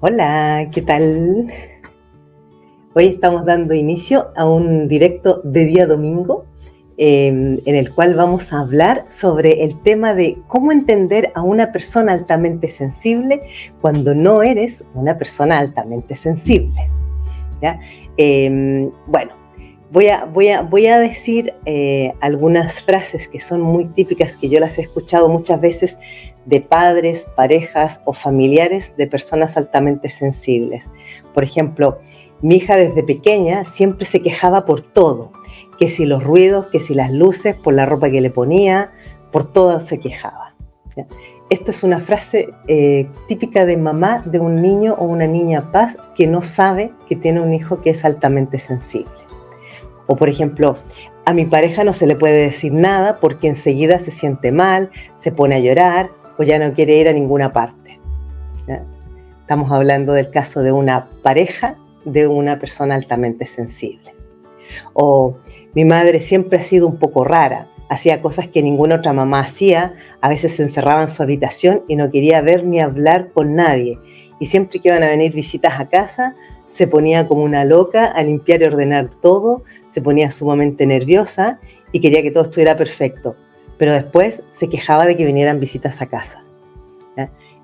Hola, ¿qué tal? Hoy estamos dando inicio a un directo de día domingo em, en el cual vamos a hablar sobre el tema de cómo entender a una persona altamente sensible cuando no eres una persona altamente sensible. Em, bueno, voy a, voy a, voy a decir eh, algunas frases que son muy típicas, que yo las he escuchado muchas veces de padres, parejas o familiares de personas altamente sensibles. Por ejemplo, mi hija desde pequeña siempre se quejaba por todo, que si los ruidos, que si las luces, por la ropa que le ponía, por todo se quejaba. Esto es una frase eh, típica de mamá de un niño o una niña paz que no sabe que tiene un hijo que es altamente sensible. O por ejemplo, a mi pareja no se le puede decir nada porque enseguida se siente mal, se pone a llorar o ya no quiere ir a ninguna parte. Estamos hablando del caso de una pareja de una persona altamente sensible. O mi madre siempre ha sido un poco rara, hacía cosas que ninguna otra mamá hacía, a veces se encerraba en su habitación y no quería ver ni hablar con nadie. Y siempre que iban a venir visitas a casa, se ponía como una loca a limpiar y ordenar todo, se ponía sumamente nerviosa y quería que todo estuviera perfecto. Pero después se quejaba de que vinieran visitas a casa.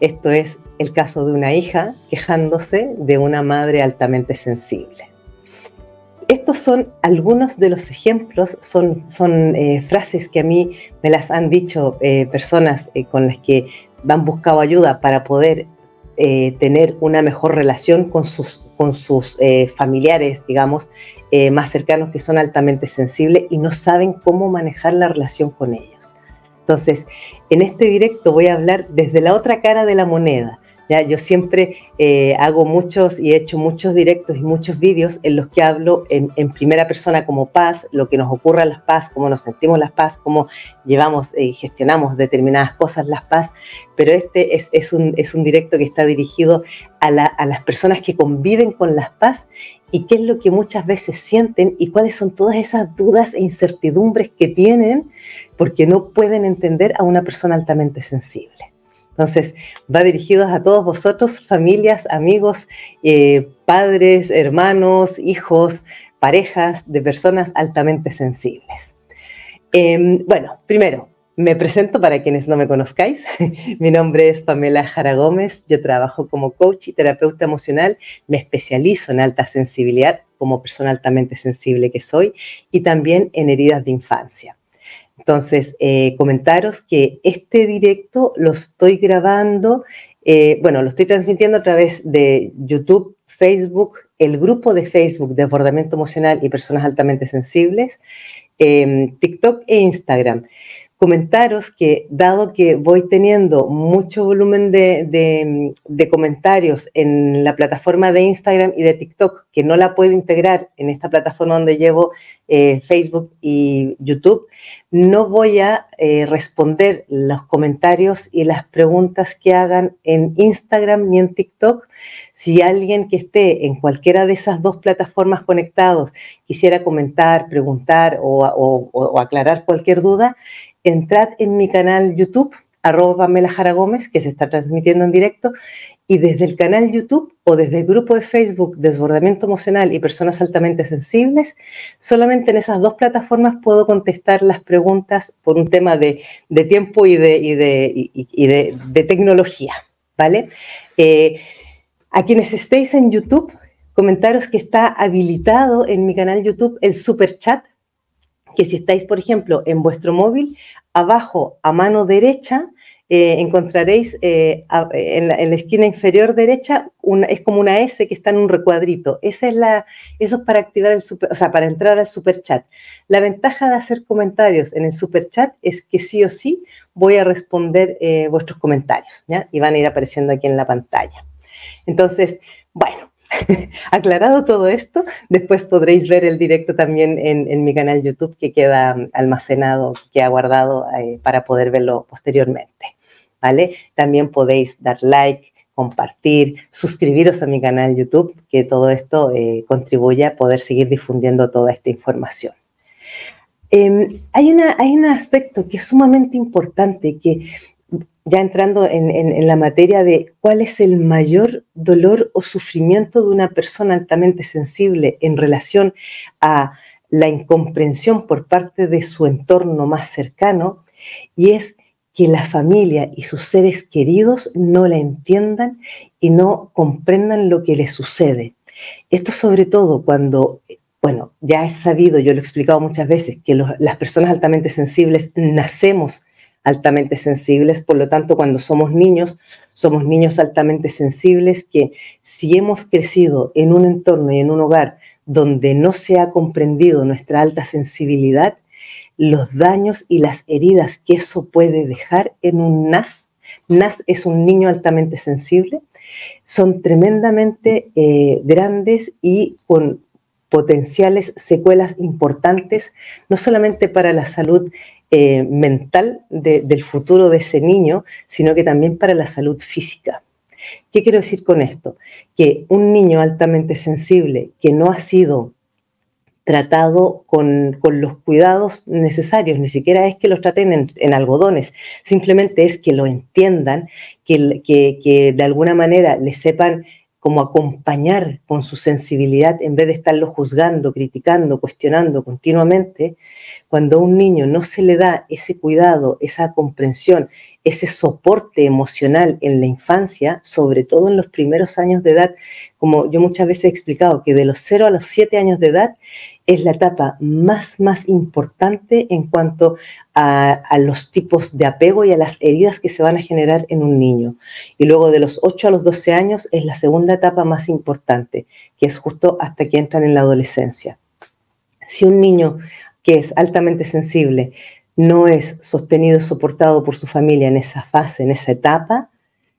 Esto es el caso de una hija quejándose de una madre altamente sensible. Estos son algunos de los ejemplos, son, eh, frases que a mí me las han dicho eh, personas eh, con las que han buscado ayuda para poder tener una mejor relación con sus, con sus familiares, digamos, más cercanos que son altamente sensibles y no saben cómo manejar la relación con ellos. Entonces, en este directo voy a hablar desde la otra cara de la moneda, yo siempre eh, hago muchos y he hecho muchos directos y muchos vídeos en los que hablo en, primera persona como paz, lo que nos ocurre a las paz, cómo nos sentimos las paz, cómo llevamos y gestionamos determinadas cosas las paz, pero este es, un, directo que está dirigido a, a las personas que conviven con las paz y qué es lo que muchas veces sienten y cuáles son todas esas dudas e incertidumbres que tienen porque no pueden entender a una persona altamente sensible. Entonces, va dirigido a todos vosotros, familias, amigos, eh, padres, hermanos, hijos, parejas de personas altamente sensibles. Em, bueno, primero, me presento para quienes no me conozcáis. Mi nombre es Pamela Jara Gómez. Yo trabajo como coach y terapeuta emocional. Me especializo en alta sensibilidad como persona altamente sensible que soy y también en heridas de infancia. Entonces, eh, comentaros que este directo lo estoy grabando, eh, bueno, lo estoy transmitiendo a través de YouTube, Facebook, el grupo de Facebook de abordamiento emocional y personas altamente sensibles, eh, TikTok e Instagram. Comentaros que dado que voy teniendo mucho volumen de, comentarios en la plataforma de Instagram y de TikTok, que no la puedo integrar en esta plataforma donde llevo eh, Facebook y YouTube, no voy a eh, responder los comentarios y las preguntas que hagan en Instagram ni en TikTok. Si alguien que esté en cualquiera de esas dos plataformas conectados quisiera comentar, preguntar o aclarar cualquier duda, entrad en mi canal YouTube, arroba Pamela Jara Gómez, que se está transmitiendo en directo, y desde el canal YouTube o desde el grupo de Facebook Desbordamiento Emocional y Personas Altamente Sensibles, solamente en esas dos plataformas puedo contestar las preguntas por un tema de, tiempo y de, de, tecnología, ¿vale? Eh, a quienes estéis en YouTube, comentaros que está habilitado en mi canal YouTube el super chat que si estáis, por ejemplo, en vuestro móvil, abajo a mano derecha eh, encontraréis eh, en, la, esquina inferior derecha, una, es como una S que está en un recuadrito. Esa es la, eso es para activar el super, o sea, para entrar al super chat. La ventaja de hacer comentarios en el super chat es que sí o sí voy a responder eh, vuestros comentarios, ¿ya? Y van a ir apareciendo aquí en la pantalla. Entonces, bueno, Aclarado todo esto, después podréis ver el directo también en, mi canal YouTube que queda almacenado, que ha guardado eh, para poder verlo posteriormente. ¿Vale? También podéis dar like, compartir, suscribiros a mi canal YouTube, que todo esto eh, contribuye a poder seguir difundiendo toda esta información. Em, hay un aspecto que es sumamente importante, que ya entrando en, la materia de cuál es el mayor dolor o sufrimiento de una persona altamente sensible en relación a la incomprensión por parte de su entorno más cercano, y es que la familia y sus seres queridos no la entiendan y no comprendan lo que le sucede. Esto sobre todo cuando, bueno, ya es sabido, yo lo he explicado muchas veces, que las personas altamente sensibles nacemos altamente sensibles, por lo tanto cuando somos niños, somos niños altamente sensibles que si hemos crecido en un entorno y en un hogar donde no se ha comprendido nuestra alta sensibilidad, los daños y las heridas que eso puede dejar en un NAS, NAS es un niño altamente sensible, son tremendamente eh, grandes y con potenciales secuelas importantes, no solamente para la salud eh, mental del futuro de ese niño, sino que también para la salud física. ¿Qué quiero decir con esto? Que un niño altamente sensible que no ha sido tratado con, los cuidados necesarios, ni siquiera es que los traten en, algodones, simplemente es que lo entiendan, que, que de alguna manera le sepan como acompañar con su sensibilidad en vez de estarlo juzgando, criticando, cuestionando continuamente, cuando a un niño no se le da ese cuidado, esa comprensión, ese soporte emocional en la infancia, sobre todo en los primeros años de edad, como yo muchas veces he explicado, que de los 0 a los 7 años de edad es la etapa más, más importante en cuanto a, los tipos de apego y a las heridas que se van a generar en un niño. Y luego de los 8 a los 12 años es la segunda etapa más importante, que es justo hasta que entran en la adolescencia. Si un niño que es altamente sensible no es sostenido soportado por su familia en esa fase, en esa etapa,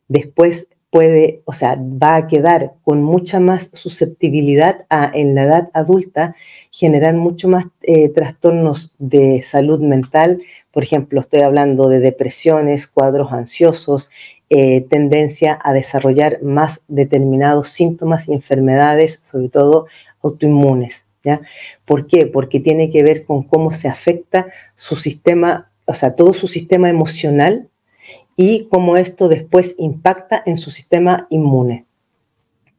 después puede, o sea, va a quedar con mucha más susceptibilidad a, en la edad adulta, generar mucho más eh, trastornos de salud mental. Por ejemplo, estoy hablando de depresiones, cuadros ansiosos, eh, tendencia a desarrollar más determinados síntomas y enfermedades, sobre todo autoinmunes. ¿ya? ¿Por qué? Porque tiene que ver con cómo se afecta su sistema, o sea, todo su sistema emocional y cómo esto después impacta en su sistema inmune.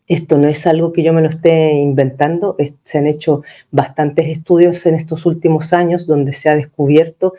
Esto no es algo que yo me lo esté inventando, se han hecho bastantes estudios en estos últimos años donde se ha descubierto,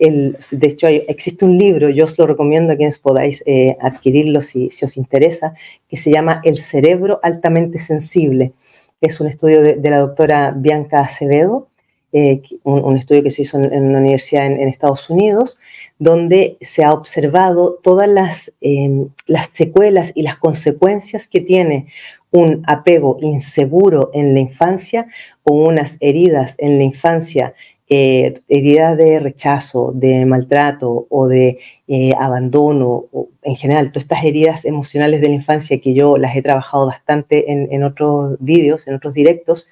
el, de hecho existe un libro, yo os lo recomiendo a quienes podáis eh, adquirirlo si, si, os interesa, que se llama El cerebro altamente sensible. Es un estudio de, la doctora Bianca Acevedo, eh, un, estudio que se hizo en, una universidad en, Estados Unidos, donde se ha observado todas las, em, las secuelas y las consecuencias que tiene un apego inseguro en la infancia o unas heridas en la infancia, eh, heridas de rechazo, de maltrato o de eh, abandono, en general, todas estas heridas emocionales de la infancia que yo las he trabajado bastante en, en otros vídeos, en otros directos,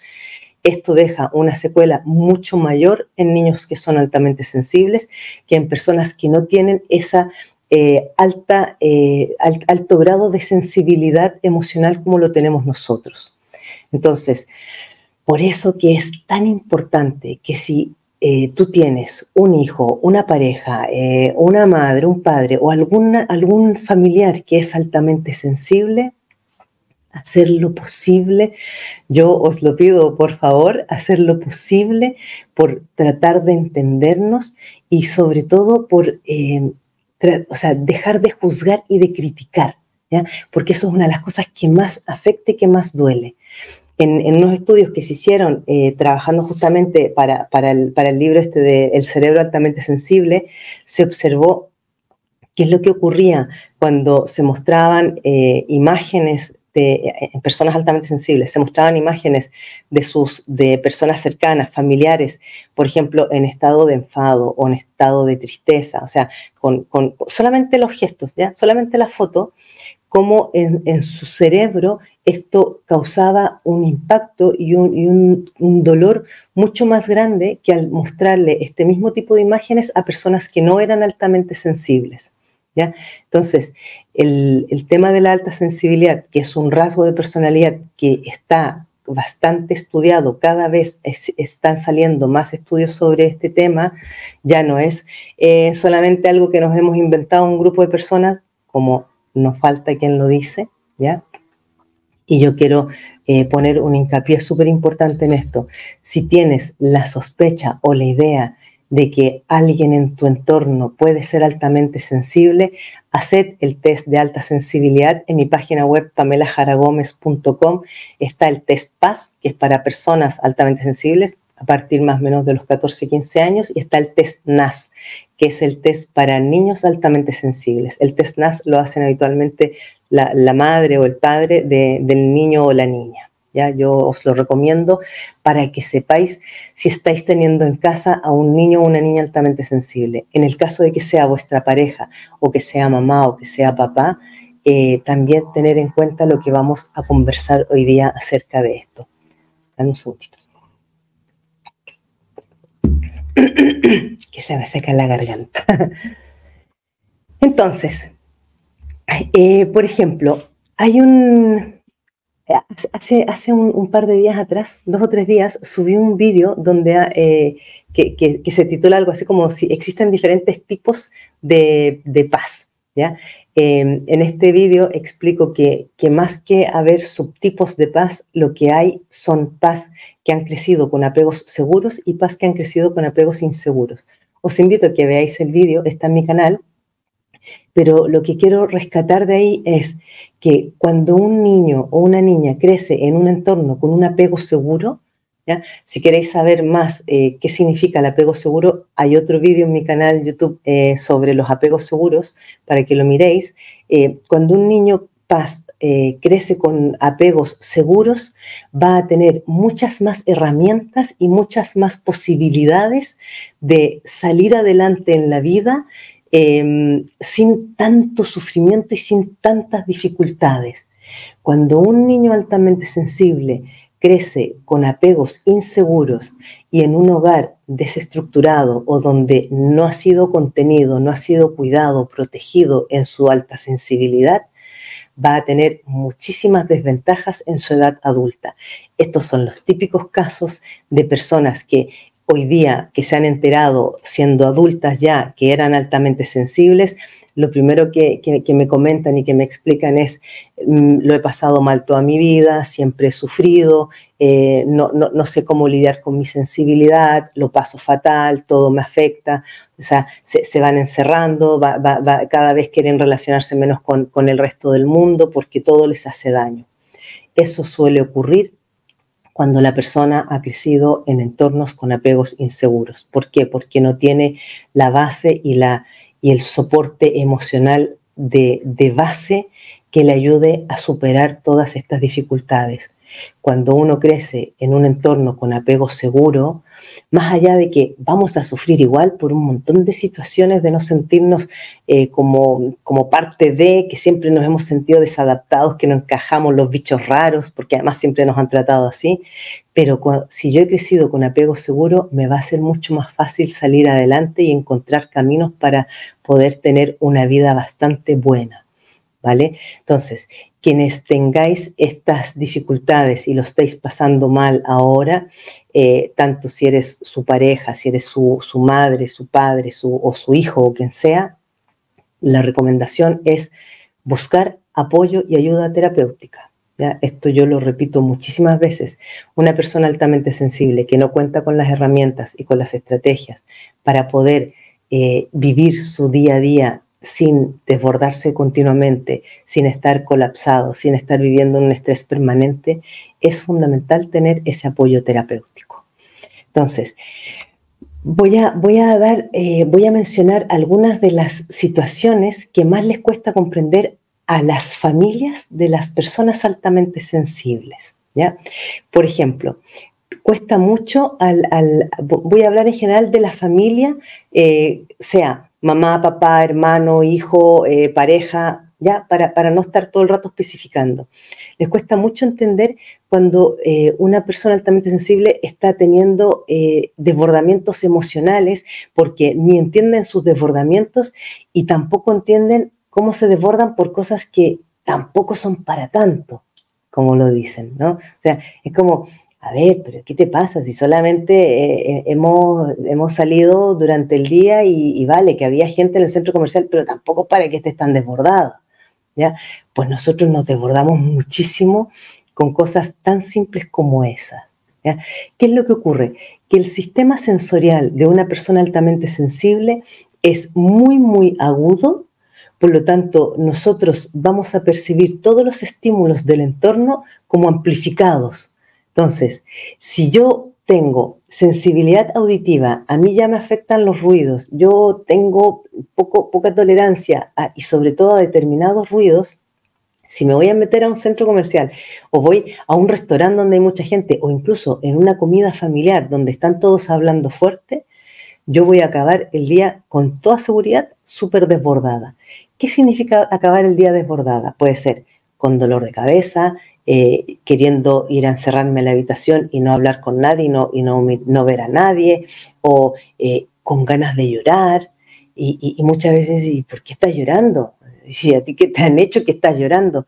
esto deja una secuela mucho mayor en niños que son altamente sensibles que en personas que no tienen esa eh, alta, eh, alto grado de sensibilidad emocional como lo tenemos nosotros. Entonces, por eso que es tan importante que si eh, tú tienes un hijo, una pareja, una madre, un padre o algún familiar que es altamente sensible, hacer lo posible. Yo os lo pido, por favor, hacer lo posible por tratar de entendernos y sobre todo por eh, o sea, dejar de juzgar y de criticar, ¿ya? porque eso es una de las cosas que más afecta y que más duele. En, unos estudios que se hicieron eh, trabajando justamente para, para, el, para, el, libro este de El cerebro altamente sensible, se observó qué es lo que ocurría cuando se mostraban eh, imágenes eh, en personas altamente sensibles, se mostraban imágenes de, sus, de personas cercanas, familiares, por ejemplo, en estado de enfado o en estado de tristeza, o sea, con, solamente los gestos, ¿ya? solamente la foto, como en, su cerebro esto causaba un impacto y, un, un, dolor mucho más grande que al mostrarle este mismo tipo de imágenes a personas que no eran altamente sensibles. Entonces, el, tema de la alta sensibilidad, que es un rasgo de personalidad que está bastante estudiado, cada vez están saliendo más estudios sobre este tema, ya no es eh, solamente algo que nos hemos inventado un grupo de personas, como nos falta quien lo dice, ¿ya? Y yo quiero eh, poner un hincapié súper importante en esto. Si tienes la sospecha o la idea de que alguien en tu entorno puede ser altamente sensible, haced el test de alta sensibilidad. En mi página web pamelajaragomez.com está el test PAS, que es para personas altamente sensibles a partir más o menos de los 14, 15 años, y está el test NAS, que es el test para niños altamente sensibles. El test NAS lo hacen habitualmente la, madre o el padre del niño o la niña. Yo os lo recomiendo para que sepáis si estáis teniendo en casa a un niño o una niña altamente sensible. En el caso de que sea vuestra pareja o que sea mamá o que sea papá, eh, también tener en cuenta lo que vamos a conversar hoy día acerca de esto. Dame un segundito. que se me seca la garganta. Entonces, eh, por ejemplo, hay un, Hace, hace un, par de días atrás, dos o tres días, subí un vídeo donde eh, que, se titula algo así como si existen diferentes tipos de, paz. ¿ya? Em, en este vídeo explico que, que, más que haber subtipos de paz, lo que hay son paz que han crecido con apegos seguros y paz que han crecido con apegos inseguros. Os invito a que veáis el vídeo, está en mi canal, pero lo que quiero rescatar de ahí es que cuando un niño o una niña crece en un entorno con un apego seguro, si queréis saber más eh, qué significa el apego seguro, hay otro vídeo en mi canal YouTube eh, sobre los apegos seguros para que lo miréis. Eh, cuando un niño crece con apegos seguros, va a tener muchas más herramientas y muchas más posibilidades de salir adelante en la vida Em, sin tanto sufrimiento y sin tantas dificultades. Cuando un niño altamente sensible crece con apegos inseguros y en un hogar desestructurado o donde no ha sido contenido, no ha sido cuidado, protegido en su alta sensibilidad, va a tener muchísimas desventajas en su edad adulta. Estos son los típicos casos de personas que hoy día que se han enterado siendo adultas ya que eran altamente sensibles, lo primero que, me comentan y que me explican es, mm, lo he pasado mal toda mi vida, siempre he sufrido, eh, no, sé cómo lidiar con mi sensibilidad, lo paso fatal, todo me afecta, o sea, se, van encerrando, cada vez quieren relacionarse menos con, con el resto del mundo porque todo les hace daño. Eso suele ocurrir cuando la persona ha crecido en entornos con apegos inseguros. ¿Por qué? Porque no tiene la base y, la, y el soporte emocional de, de base que le ayude a superar todas estas dificultades. Cuando uno crece en un entorno con apego seguro, más allá de que vamos a sufrir igual por un montón de situaciones de no sentirnos eh, como, como parte de, que siempre nos hemos sentido desadaptados, que no encajamos los bichos raros, porque además siempre nos han tratado así, pero si yo he crecido con apego seguro, me va a ser mucho más fácil salir adelante y encontrar caminos para poder tener una vida bastante buena. ¿Vale? Entonces, quienes tengáis estas dificultades y lo estáis pasando mal ahora, eh, tanto si eres su pareja, si eres su, madre, su padre o su hijo o quien sea, la recomendación es buscar apoyo y ayuda terapéutica. Esto yo lo repito muchísimas veces. Una persona altamente sensible que no cuenta con las herramientas y con las estrategias para poder eh, vivir su día a día sin desbordarse continuamente, sin estar colapsado, sin estar viviendo un estrés permanente, es fundamental tener ese apoyo terapéutico. Entonces, voy a, voy a dar, eh, voy a mencionar algunas de las situaciones que más les cuesta comprender a las familias de las personas altamente sensibles. ¿ya? Por ejemplo, cuesta mucho al, voy a hablar en general de la familia, eh, sea mamá, papá, hermano, hijo, eh, pareja, ya, para, para, no estar todo el rato especificando. Les cuesta mucho entender cuando eh, una persona altamente sensible está teniendo eh, desbordamientos emocionales porque ni entienden sus desbordamientos y tampoco entienden cómo se desbordan por cosas que tampoco son para tanto como lo dicen, ¿no? O sea, es como, a ver, pero ¿qué te pasa si solamente eh, eh, hemos, hemos salido durante el día y, vale, que había gente en el centro comercial, pero tampoco para que estés tan desbordado, ¿ya? Pues nosotros nos desbordamos muchísimo con cosas tan simples como esas. ¿Qué es lo que ocurre? Que el sistema sensorial de una persona altamente sensible es muy, muy agudo por lo tanto, nosotros vamos a percibir todos los estímulos del entorno como amplificados. Entonces, si yo tengo sensibilidad auditiva, a mí ya me afectan los ruidos, yo tengo poco, poca tolerancia y sobre todo a determinados ruidos, si me voy a meter a un centro comercial o voy a un restaurante donde hay mucha gente o incluso en una comida familiar donde están todos hablando fuerte, yo voy a acabar el día con toda seguridad súper desbordada. ¿Qué significa acabar el día desbordada? Puede ser con dolor de cabeza, eh, queriendo ir a encerrarme en la habitación y no hablar con nadie y no, y no, ver a nadie, o eh, con ganas de llorar. Y, muchas veces, ¿y por qué estás llorando? ¿Y a ti qué te han hecho que estás llorando?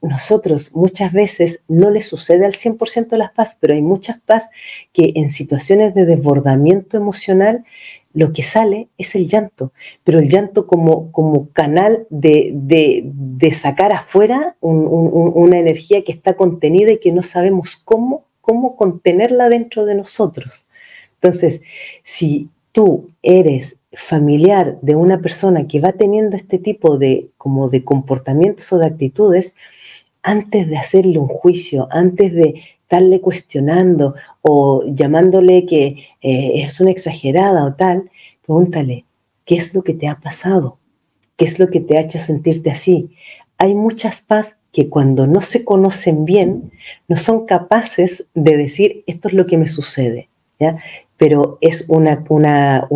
Nosotros muchas veces no le sucede al 100% de las paz, pero hay muchas paz que en situaciones de desbordamiento emocional lo que sale es el llanto, pero el llanto como, como canal de, sacar afuera una energía que está contenida y que no sabemos cómo, cómo contenerla dentro de nosotros. Entonces, si tú eres familiar de una persona que va teniendo este tipo de, como de comportamientos o de actitudes, antes de hacerle un juicio, antes de estarle cuestionando o llamándole que eh, es una exagerada o tal, pregúntale, ¿qué es lo que te ha pasado? ¿Qué es lo que te ha hecho sentirte así? Hay muchas paz que cuando no se conocen bien, no son capaces de decir, esto es lo que me sucede. ¿ya? Pero es una, una,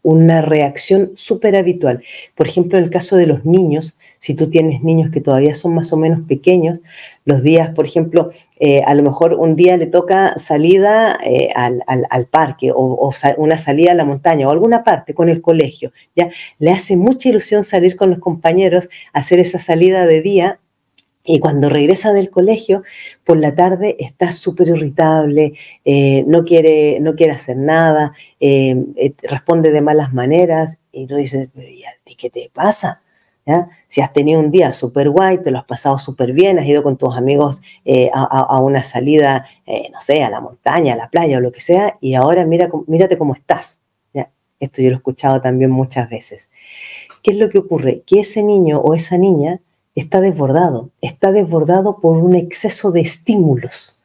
una reacción súper habitual. Por ejemplo, en el caso de los niños, si tú tienes niños que todavía son más o menos pequeños, los días, por ejemplo, eh, a lo mejor un día le toca salida eh, al, parque o, una salida a la montaña o alguna parte con el colegio, ¿ya? Le hace mucha ilusión salir con los compañeros, hacer esa salida de día y cuando regresa del colegio, por la tarde está súper irritable, eh, no, quiere, no quiere hacer nada, eh, eh, responde de malas maneras. Y tú dices, ¿y a ti qué te pasa? Si has tenido un día súper guay, te lo has pasado súper bien, has ido con tus amigos a, una salida, no sé, a la montaña, a la playa o lo que sea, y ahora mira, mírate cómo estás. ¿ya? Esto yo lo he escuchado también muchas veces. ¿Qué es lo que ocurre? Que ese niño o esa niña está desbordado, está desbordado por un exceso de estímulos.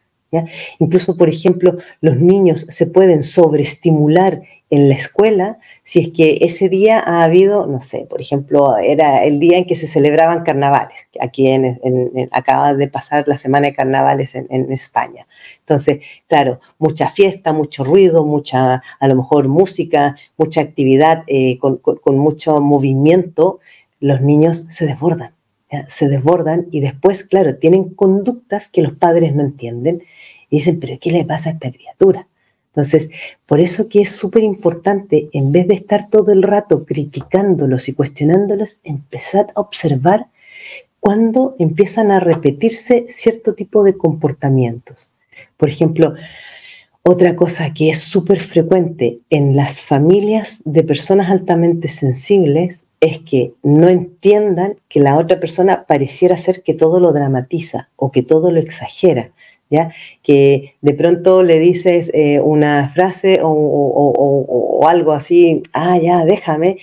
Incluso, por ejemplo, los niños se pueden sobreestimular en la escuela si es que ese día ha habido, no sé, por ejemplo, era el día en que se celebraban carnavales. Aquí acaba de pasar la semana de carnavales en, España. Entonces, claro, mucha fiesta, mucho ruido, mucha, a lo mejor música, mucha actividad eh, con mucho movimiento, los niños se desbordan se desbordan y después, claro, tienen conductas que los padres no entienden y dicen, pero ¿qué le pasa a esta criatura? Entonces, por eso que es súper importante, en vez de estar todo el rato criticándolos y cuestionándolos, empezar a observar cuando empiezan a repetirse cierto tipo de comportamientos. Por ejemplo, otra cosa que es súper frecuente en las familias de personas altamente sensibles es que no entiendan que la otra persona pareciera ser que todo lo dramatiza o que todo lo exagera. ¿Ya? Que de pronto le dices eh, una frase o, algo así, ah, ya, déjame,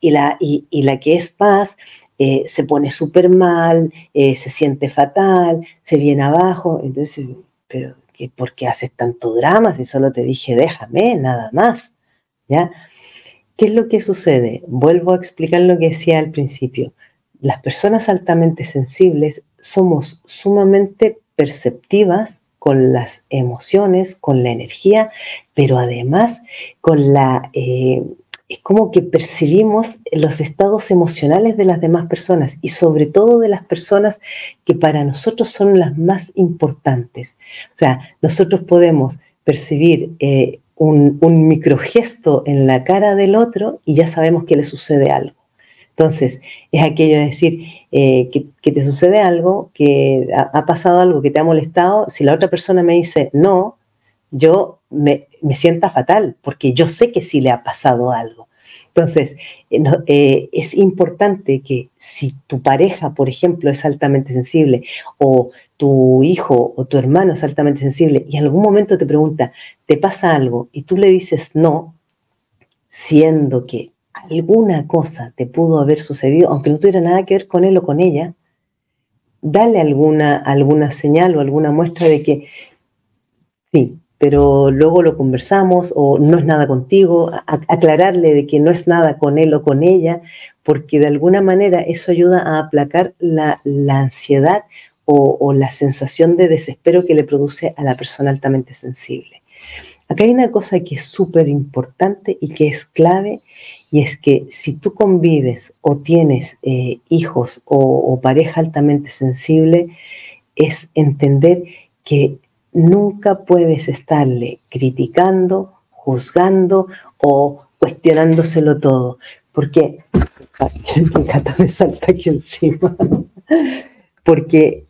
y la, y, la que es paz eh, se pone súper mal, eh, se siente fatal, se viene abajo, entonces, pero ¿por qué haces tanto drama si solo te dije déjame, nada más? ¿Ya? ¿Qué es lo que sucede? Vuelvo a explicar lo que decía al principio. Las personas altamente sensibles somos sumamente perceptivas con las emociones, con la energía, pero además con la... Eh, es como que percibimos los estados emocionales de las demás personas y sobre todo de las personas que para nosotros son las más importantes. O sea, nosotros podemos percibir eh, un, microgesto en la cara del otro y ya sabemos que le sucede algo. Entonces, es aquello de decir, eh, que, te sucede algo, que ha, pasado algo que te ha molestado, si la otra persona me dice no, yo me, me sienta fatal, porque yo sé que sí le ha pasado algo. Entonces, eh, eh, es importante que si tu pareja, por ejemplo, es altamente sensible o tu hijo o tu hermano es altamente sensible y en algún momento te pregunta, ¿te pasa algo? Y tú le dices no, siendo que alguna cosa te pudo haber sucedido, aunque no tuviera nada que ver con él o con ella, dale alguna, alguna señal o alguna muestra de que sí, pero luego lo conversamos o no es nada contigo, aclararle de que no es nada con él o con ella, porque de alguna manera eso ayuda a aplacar la, ansiedad o, la sensación de desespero que le produce a la persona altamente sensible. Acá hay una cosa que es súper importante y que es clave, y es que si tú convives o tienes eh, hijos o pareja altamente sensible, es entender que nunca puedes estarle criticando, juzgando o cuestionándoselo todo. Porque mi gata me salta aquí encima. Porque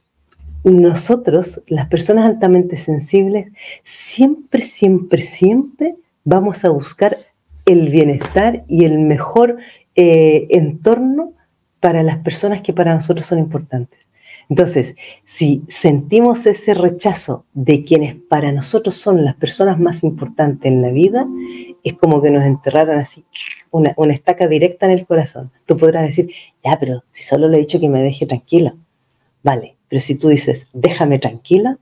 nosotros, las personas altamente sensibles, siempre, siempre, siempre vamos a buscar el bienestar y el mejor eh, entorno para las personas que para nosotros son importantes. Entonces, si sentimos ese rechazo de quienes para nosotros son las personas más importantes en la vida, es como que nos enterraron así una, estaca directa en el corazón. Tú podrás decir, ya, pero si solo le he dicho que me deje tranquila. Vale, pero si tú dices, déjame tranquila,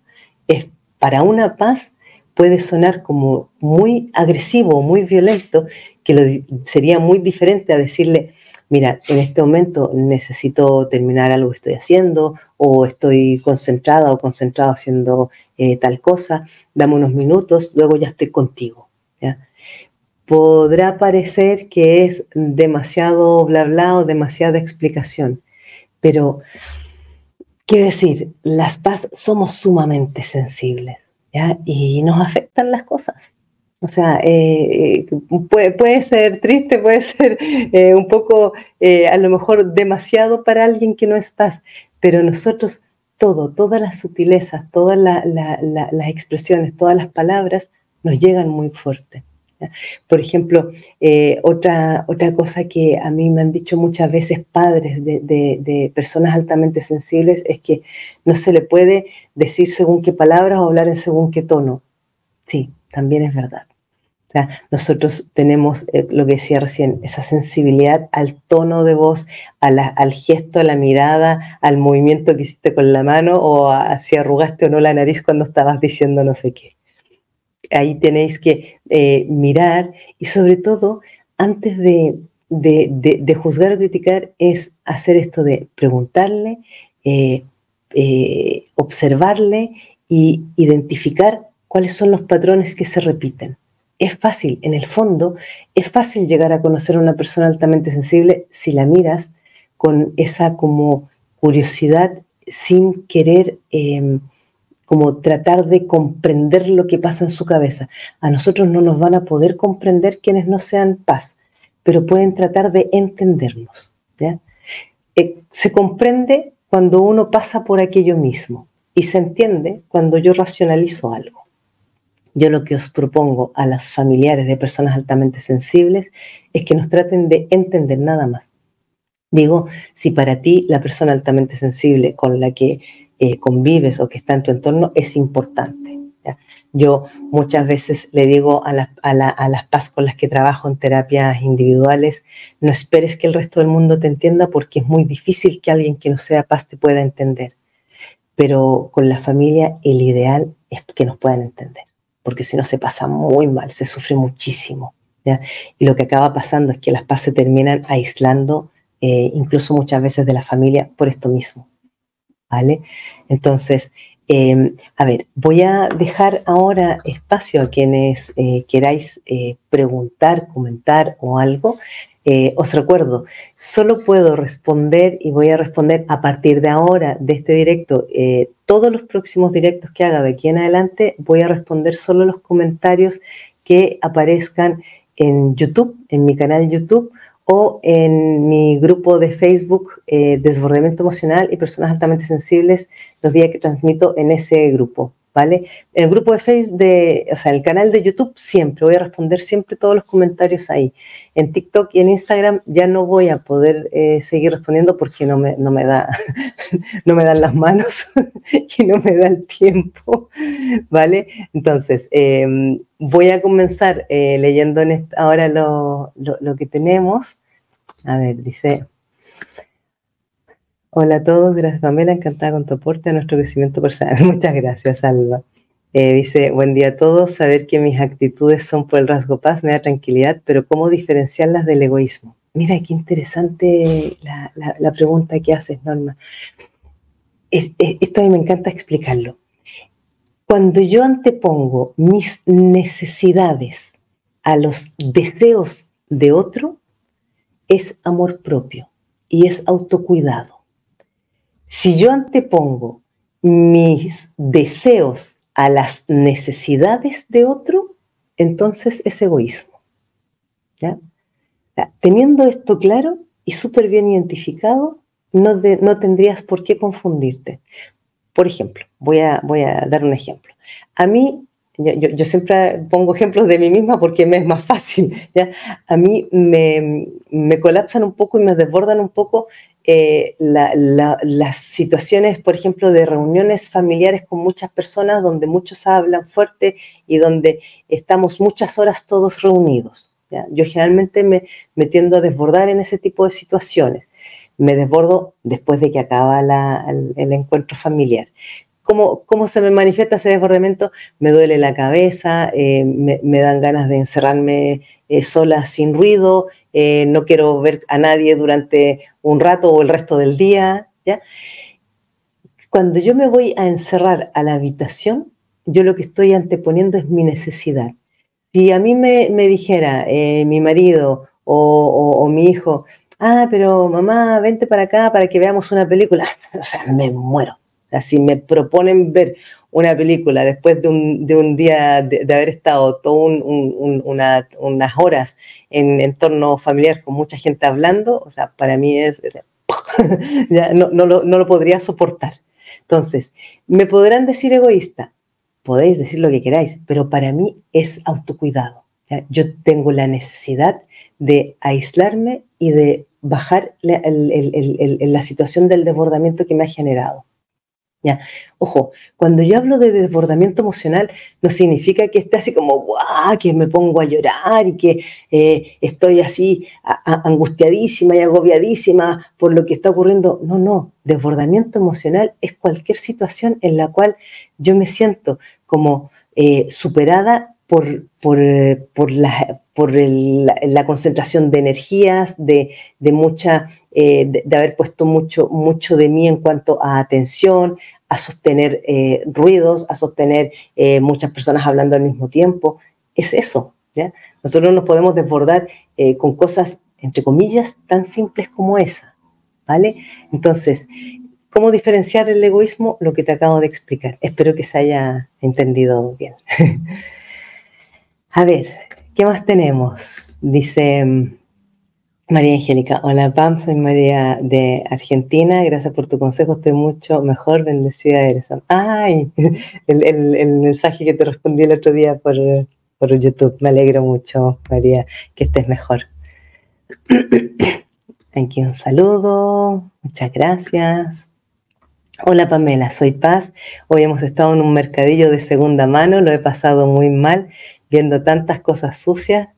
es para una paz puede sonar como muy agresivo o muy violento, que sería muy diferente a decirle, mira, en este momento necesito terminar algo que estoy haciendo o estoy concentrada o concentrado haciendo eh, tal cosa, dame unos minutos, luego ya estoy contigo. Podrá parecer que es demasiado bla bla o demasiada explicación, pero qué decir, las paz somos sumamente sensibles y nos afectan las cosas. O sea, eh, eh, puede, ser triste, puede ser eh, un poco, a lo mejor demasiado para alguien que no es paz, pero nosotros todo, todas las sutilezas, todas las expresiones, todas las palabras nos llegan muy fuerte. Por ejemplo, otra, otra cosa que a mí me han dicho muchas veces padres de, personas altamente sensibles es que no se le puede decir según qué palabras o hablar en según qué tono. Sí, también es verdad. nosotros tenemos, eh, lo que decía recién, esa sensibilidad al tono de voz, al gesto, a la mirada, al movimiento que hiciste con la mano o a, si arrugaste o no la nariz cuando estabas diciendo no sé qué. Ahí tenéis que eh, mirar y sobre todo, antes de, juzgar o criticar, es hacer esto de preguntarle, eh, observarle y identificar cuáles son los patrones que se repiten. Es fácil, en el fondo, es fácil llegar a conocer a una persona altamente sensible si la miras con esa como curiosidad sin querer em, como tratar de comprender lo que pasa en su cabeza. A nosotros no nos van a poder comprender quienes no sean paz, pero pueden tratar de entendernos. Eh, se comprende cuando uno pasa por aquello mismo y se entiende cuando yo racionalizo algo. Yo lo que os propongo a las familiares de personas altamente sensibles es que nos traten de entender nada más. Digo, si para ti la persona altamente sensible con la que eh, convives o que está en tu entorno es importante. Yo muchas veces le digo a, a las paz con las que trabajo en terapias individuales, no esperes que el resto del mundo te entienda porque es muy difícil que alguien que no sea paz te pueda entender. Pero con la familia el ideal es que nos puedan entender porque si no se pasa muy mal, se sufre muchísimo. Y lo que acaba pasando es que las paz se terminan aislando, eh, incluso muchas veces de la familia, por esto mismo. ¿Vale? Entonces, em, a ver, voy a dejar ahora espacio a quienes eh, queráis eh, preguntar, comentar o algo. Eh, os recuerdo, solo puedo responder y voy a responder a partir de ahora, de este directo, todos los próximos directos que haga de aquí en adelante, voy a responder solo los comentarios que aparezcan en YouTube, en mi canal YouTube, o en mi grupo de Facebook eh, Desbordamiento Emocional y Personas Altamente Sensibles los días que transmito en ese grupo. ¿Vale? El grupo de Facebook, de, o sea, el canal de YouTube siempre, voy a responder siempre todos los comentarios ahí. En TikTok y en Instagram ya no voy a poder eh, seguir respondiendo porque no me, no me, da, no me dan las manos y no me da el tiempo, ¿vale? Entonces, em, voy a comenzar eh, leyendo en ahora lo, lo que tenemos. A ver, dice... Hola a todos, gracias Pamela, encantada con tu aporte a nuestro crecimiento personal. Muchas gracias, Alba. Eh, dice, buen día a todos, saber que mis actitudes son por el rasgo paz me da tranquilidad, pero ¿cómo diferenciarlas del egoísmo? Mira, qué interesante la, pregunta que haces, Norma. esto a mí me encanta explicarlo. Cuando yo antepongo mis necesidades a los deseos de otro, es amor propio y es autocuidado. Si yo antepongo mis deseos a las necesidades de otro, entonces es egoísmo. Teniendo esto claro y súper bien identificado, no, tendrías por qué confundirte. Por ejemplo, voy a, dar un ejemplo. A mí yo, siempre pongo ejemplos de mí misma porque me es más fácil. ¿ya? A mí me, colapsan un poco y me desbordan un poco eh, las situaciones, por ejemplo, de reuniones familiares con muchas personas donde muchos hablan fuerte y donde estamos muchas horas todos reunidos. Yo generalmente me, me, tiendo a desbordar en ese tipo de situaciones. Me desbordo después de que acaba el encuentro familiar. ¿Cómo, se me manifiesta ese desbordamiento? Me duele la cabeza, eh, me, dan ganas de encerrarme eh, sola sin ruido, eh, no quiero ver a nadie durante un rato o el resto del día. ¿ya? Cuando yo me voy a encerrar a la habitación, yo lo que estoy anteponiendo es mi necesidad. Si a mí me, dijera mi marido o, o mi hijo, ah, pero mamá, vente para acá para que veamos una película, o sea, me muero si me proponen ver una película después de un, día de, haber estado todo unas horas en entorno familiar con mucha gente hablando, o sea, para mí es, ya no, lo, podría soportar. Entonces, me podrán decir egoísta, podéis decir lo que queráis, pero para mí es autocuidado. Yo tengo la necesidad de aislarme y de bajar la situación del desbordamiento que me ha generado. Ojo, cuando yo hablo de desbordamiento emocional, no significa que esté así como, ¡guau! que me pongo a llorar y que eh, estoy así angustiadísima y agobiadísima por lo que está ocurriendo. No, no, desbordamiento emocional es cualquier situación en la cual yo me siento como eh, superada por, por, la, por la, concentración de energías, de, mucha, eh, de, haber puesto mucho, mucho de mí en cuanto a atención, a sostener eh, ruidos, a sostener eh, muchas personas hablando al mismo tiempo. Es eso. Nosotros nos podemos desbordar eh, con cosas, entre comillas, tan simples como esa. ¿Vale? Entonces, ¿cómo diferenciar el egoísmo? Lo que te acabo de explicar. Espero que se haya entendido bien. a ver, ¿qué más tenemos? Dice... María Angélica, hola Pam, soy María de Argentina, gracias por tu consejo, estoy mucho mejor, bendecida eres. Ay, el, mensaje que te respondí el otro día por, por YouTube, me alegro mucho María, que estés mejor. Aquí un saludo, muchas gracias. Hola Pamela, soy Paz. Hoy hemos estado en un mercadillo de segunda mano, lo he pasado muy mal, viendo tantas cosas sucias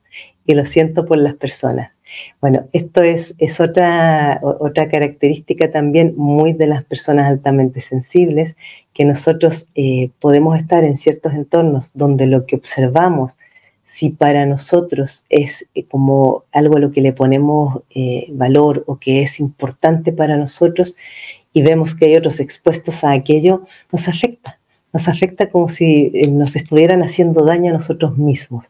y lo siento por las personas. Bueno, esto es, es otra, otra característica también muy de las personas altamente sensibles, que nosotros eh, podemos estar en ciertos entornos donde lo que observamos, si para nosotros es eh, como algo a lo que le ponemos eh, valor o que es importante para nosotros y vemos que hay otros expuestos a aquello, nos afecta. Nos afecta como si nos estuvieran haciendo daño a nosotros mismos.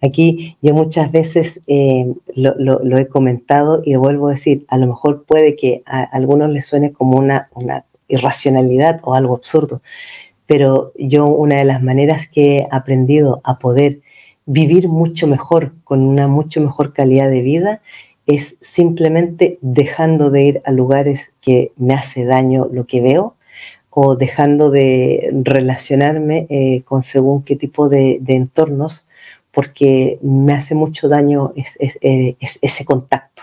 Aquí yo muchas veces eh, lo, he comentado y vuelvo a decir, a lo mejor puede que a algunos les suene como una, irracionalidad o algo absurdo, pero yo una de las maneras que he aprendido a poder vivir mucho mejor, con una mucho mejor calidad de vida, es simplemente dejando de ir a lugares que me hace daño lo que veo o dejando de relacionarme eh, con según qué tipo de, entornos porque me hace mucho daño eh, ese contacto.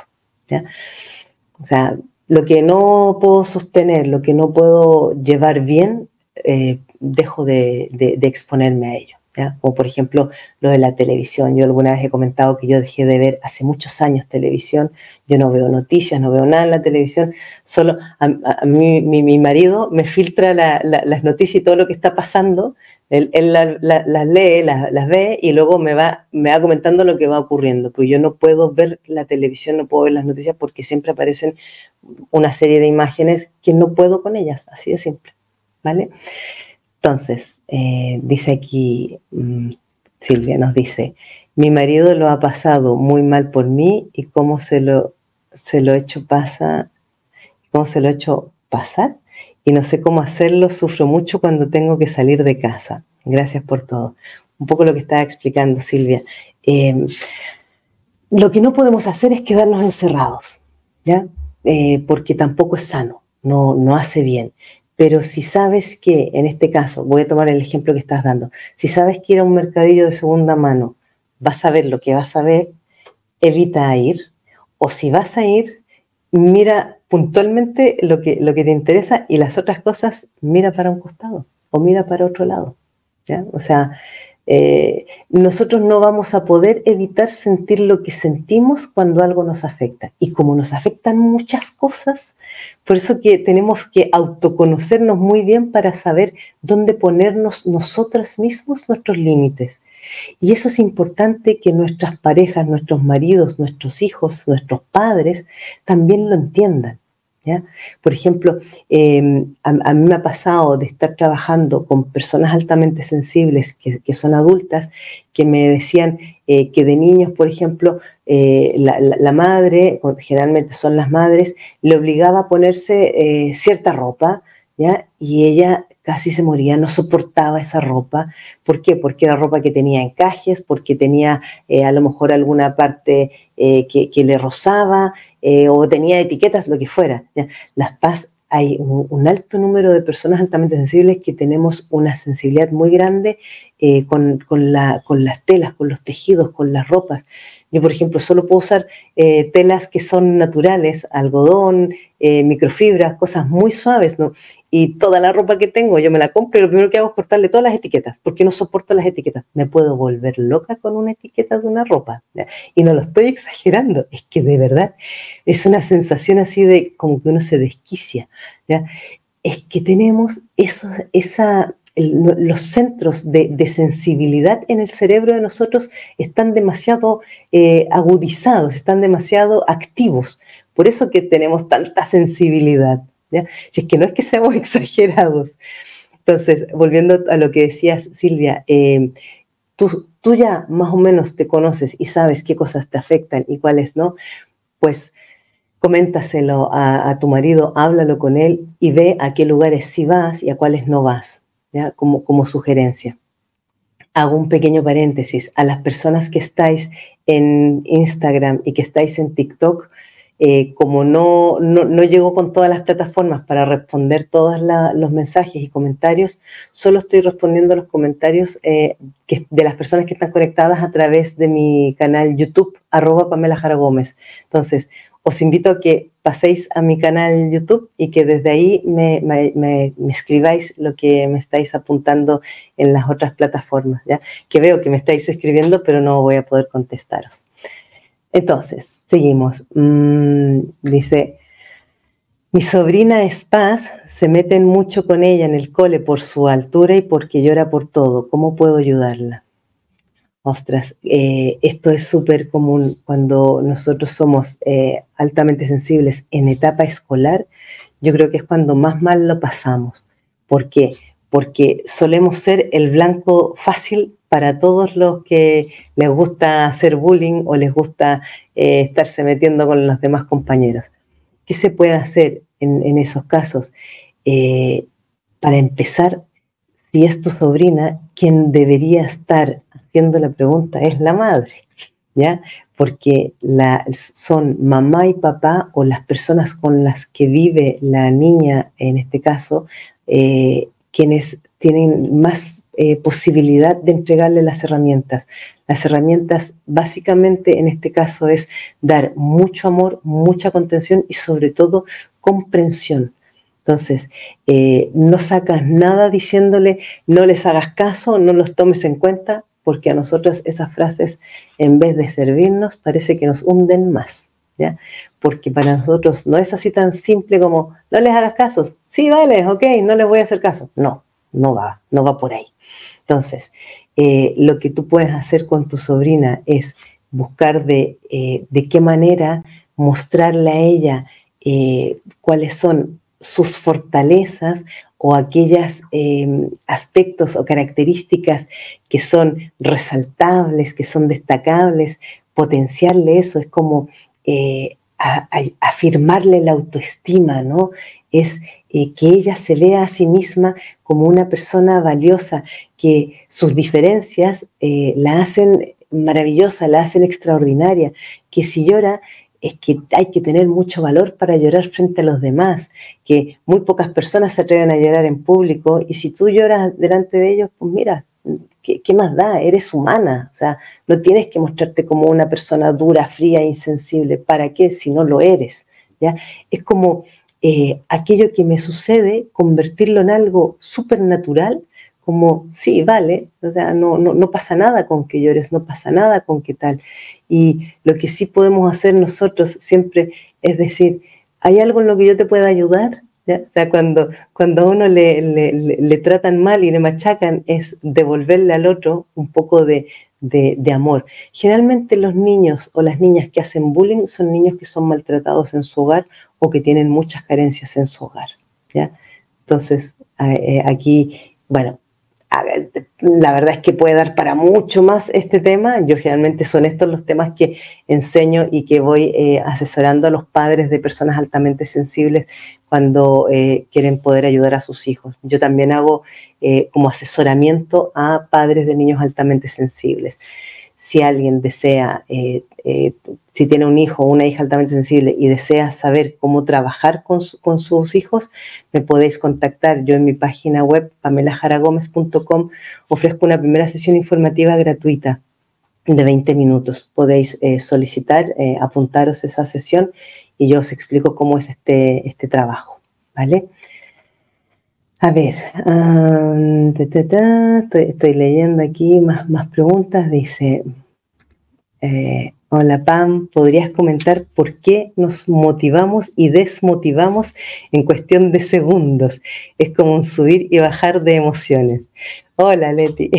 O sea, lo que no puedo sostener, lo que no puedo llevar bien, eh, dejo de exponerme a ello. Como por ejemplo lo de la televisión. Yo alguna vez he comentado que yo dejé de ver hace muchos años televisión, yo no veo noticias, no veo nada en la televisión, solo a, mí, mi, marido me filtra las noticias y todo lo que está pasando, él, las lee, las, ve y luego me va, me va comentando lo que va ocurriendo, pues yo no puedo ver la televisión, no puedo ver las noticias porque siempre aparecen una serie de imágenes que no puedo con ellas, así de simple, ¿vale? Entonces, eh, dice aquí, mm, Silvia nos dice, mi marido lo ha pasado muy mal por mí y cómo se lo, se lo he hecho pasa, cómo se lo he hecho pasar y no sé cómo hacerlo, sufro mucho cuando tengo que salir de casa. Gracias por todo. Un poco lo que estaba explicando Silvia. Em, lo que no podemos hacer es quedarnos encerrados, ¿ya? Eh, porque tampoco es sano, no, no hace bien. Pero si sabes que, en este caso, voy a tomar el ejemplo que estás dando, si sabes que ir a un mercadillo de segunda mano, vas a ver lo que vas a ver, evita ir. O si vas a ir, mira puntualmente lo que, lo que te interesa y las otras cosas, mira para un costado o mira para otro lado. ¿ya? O sea, eh, nosotros no vamos a poder evitar sentir lo que sentimos cuando algo nos afecta. Y como nos afectan muchas cosas, por eso que tenemos que autoconocernos muy bien para saber dónde ponernos nosotros mismos nuestros límites. Y eso es importante que nuestras parejas, nuestros maridos, nuestros hijos, nuestros padres también lo entiendan. Por ejemplo, em, a, mí me ha pasado de estar trabajando con personas altamente sensibles que, son adultas, que me decían eh, que de niños, por ejemplo, eh, la, madre, generalmente son las madres, le obligaba a ponerse eh, cierta ropa, ¿ya? Y ella casi se moría, no soportaba esa ropa. ¿Por qué? Porque era ropa que tenía encajes, porque tenía a lo mejor alguna parte que, que, le rozaba, eh, o tenía etiquetas, lo que fuera. Las paz, hay un, alto número de personas altamente sensibles que tenemos una sensibilidad muy grande eh, con, la, con las telas, con los tejidos, con las ropas. Yo, por ejemplo, solo puedo usar eh, telas que son naturales, algodón, eh, microfibras, cosas muy suaves, ¿no? Y toda la ropa que tengo, yo me la compro y lo primero que hago es cortarle todas las etiquetas, porque no soporto las etiquetas. Me puedo volver loca con una etiqueta de una ropa. Y no lo estoy exagerando, es que de verdad es una sensación así de como que uno se desquicia. ¿ya? Es que tenemos eso, esa los centros de, sensibilidad en el cerebro de nosotros están demasiado eh, agudizados, están demasiado activos. Por eso que tenemos tanta sensibilidad. Si es que no es que seamos exagerados. Entonces, volviendo a lo que decías, Silvia, eh, tú, ya más o menos te conoces y sabes qué cosas te afectan y cuáles no, pues coméntaselo a, tu marido, háblalo con él y ve a qué lugares sí vas y a cuáles no vas. Como, sugerencia. Hago un pequeño paréntesis. A las personas que estáis en Instagram y que estáis en TikTok, eh, como no, no, llego con todas las plataformas para responder todos los mensajes y comentarios, solo estoy respondiendo los comentarios eh, de las personas que están conectadas a través de mi canal YouTube, arroba Pamela Jara Gómez. Entonces, os invito a que paséis a mi canal YouTube y que desde ahí me, escribáis lo que me estáis apuntando en las otras plataformas, ¿ya? Que veo que me estáis escribiendo, pero no voy a poder contestaros. Entonces, seguimos. Mm, dice, mi sobrina es se meten mucho con ella en el cole por su altura y porque llora por todo. ¿Cómo puedo ayudarla? Ostras, eh, esto es súper común cuando nosotros somos eh, altamente sensibles en etapa escolar. Yo creo que es cuando más mal lo pasamos. ¿Por qué? Porque solemos ser el blanco fácil para todos los que les gusta hacer bullying o les gusta eh, estarse metiendo con los demás compañeros. ¿Qué se puede hacer en esos casos? para empezar, si es tu sobrina, quien debería estar la pregunta es la madre, ¿ya? porque son mamá y papá o las personas con las que vive la niña, en este caso, eh, quienes tienen más eh, posibilidad de entregarle las herramientas. Las herramientas básicamente en este caso es dar mucho amor, mucha contención y sobre todo comprensión. Entonces, eh, no sacas nada diciéndole no les hagas caso, no los tomes en cuenta, porque a nosotros esas frases, en vez de servirnos, parece que nos hunden más. ¿ya? Porque para nosotros no es así tan simple como no les hagas caso. Sí, vale, ok, no les voy a hacer caso. No, no va, no va por ahí. Entonces, eh, lo que tú puedes hacer con tu sobrina es buscar de, eh, de qué manera mostrarle a ella cuáles son sus fortalezas o aquellos em, aspectos o características que son resaltables, que son destacables, potenciarle eso es como eh, afirmarle la autoestima, ¿no? Es eh, que ella se vea a sí misma como una persona valiosa, que sus diferencias eh, la hacen maravillosa, la hacen extraordinaria, que si llora es que hay que tener mucho valor para llorar frente a los demás, que muy pocas personas se atreven a llorar en público y si tú lloras delante de ellos, pues mira, ¿qué, más da? Eres humana, o sea, no tienes que mostrarte como una persona dura, fría, insensible, ¿para qué? Si no lo eres, ¿ya? Es como eh, aquello que me sucede, convertirlo en algo súper natural, como, sí, vale, o sea, no, no, no, pasa nada con que llores, no pasa nada con que tal. Y lo que sí podemos hacer nosotros siempre es decir, ¿hay algo en lo que yo te pueda ayudar? O sea, cuando, cuando a uno le, le, le, tratan mal y le machacan, es devolverle al otro un poco de, de, de, amor. Generalmente los niños o las niñas que hacen bullying son niños que son maltratados en su hogar o que tienen muchas carencias en su hogar. ¿ya? Entonces, eh, aquí, bueno, la verdad es que puede dar para mucho más este tema. Yo generalmente son estos los temas que enseño y que voy eh, asesorando a los padres de personas altamente sensibles cuando eh, quieren poder ayudar a sus hijos. Yo también hago eh, como asesoramiento a padres de niños altamente sensibles si alguien desea, eh, eh, si tiene un hijo o una hija altamente sensible y desea saber cómo trabajar con, sus hijos, me podéis contactar. Yo en mi página web, pamelajaragomez.com, ofrezco una primera sesión informativa gratuita de 20 minutos. Podéis eh, solicitar, apuntaros esa sesión y yo os explico cómo es este, este trabajo. ¿Vale? A ver, estoy, leyendo aquí más, más preguntas. Dice, eh, hola Pam, ¿podrías comentar por qué nos motivamos y desmotivamos en cuestión de segundos? Es como un subir y bajar de emociones. Hola Leti,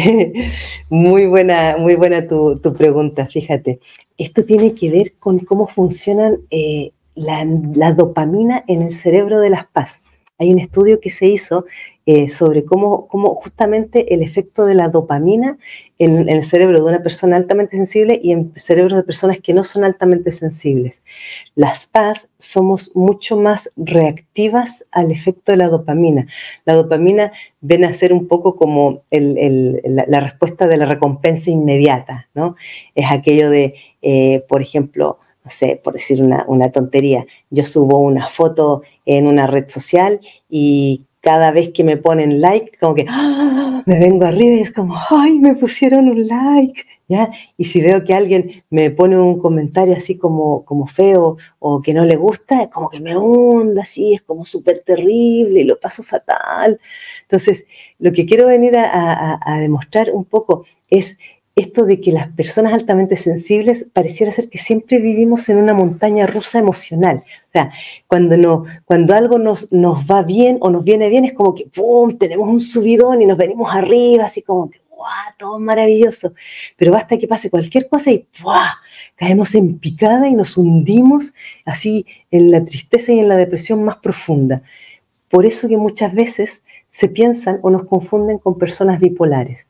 muy buena, muy buena tu, pregunta, fíjate. Esto tiene que ver con cómo funcionan eh, la, la dopamina en el cerebro de las paz hay un estudio que se hizo eh, sobre cómo, cómo, justamente el efecto de la dopamina en, el cerebro de una persona altamente sensible y en cerebros de personas que no son altamente sensibles. Las PAS somos mucho más reactivas al efecto de la dopamina. La dopamina viene a ser un poco como la, respuesta de la recompensa inmediata, ¿no? Es aquello de, eh, por ejemplo, no sé, por decir una, tontería, yo subo una foto en una red social y cada vez que me ponen like, como que ¡ah! me vengo arriba y es como, ay, me pusieron un like, ¿ya? Y si veo que alguien me pone un comentario así como, como feo o que no le gusta, como que me hunda así, es como súper terrible y lo paso fatal. Entonces, lo que quiero venir a demostrar un poco es esto de que las personas altamente sensibles pareciera ser que siempre vivimos en una montaña rusa emocional. O sea, cuando, no, cuando algo nos, nos va bien o nos viene bien, es como que ¡pum! tenemos un subidón y nos venimos arriba, así como que ¡guau! todo maravilloso. Pero basta que pase cualquier cosa y ¡buah! caemos en picada y nos hundimos así en la tristeza y en la depresión más profunda. Por eso que muchas veces se piensan o nos confunden con personas bipolares.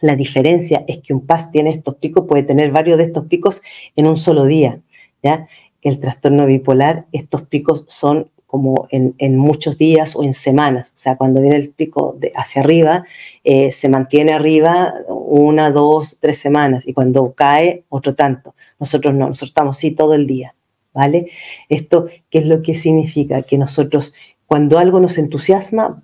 La diferencia es que un PAS tiene estos picos, puede tener varios de estos picos en un solo día. ¿ya? El trastorno bipolar, estos picos son como en, muchos días o en semanas. O sea, cuando viene el pico de hacia arriba, eh, se mantiene arriba una, dos, tres semanas y cuando cae, otro tanto. Nosotros no, nosotros estamos así todo el día, ¿vale? Esto, ¿qué es lo que significa? Que nosotros, cuando algo nos entusiasma,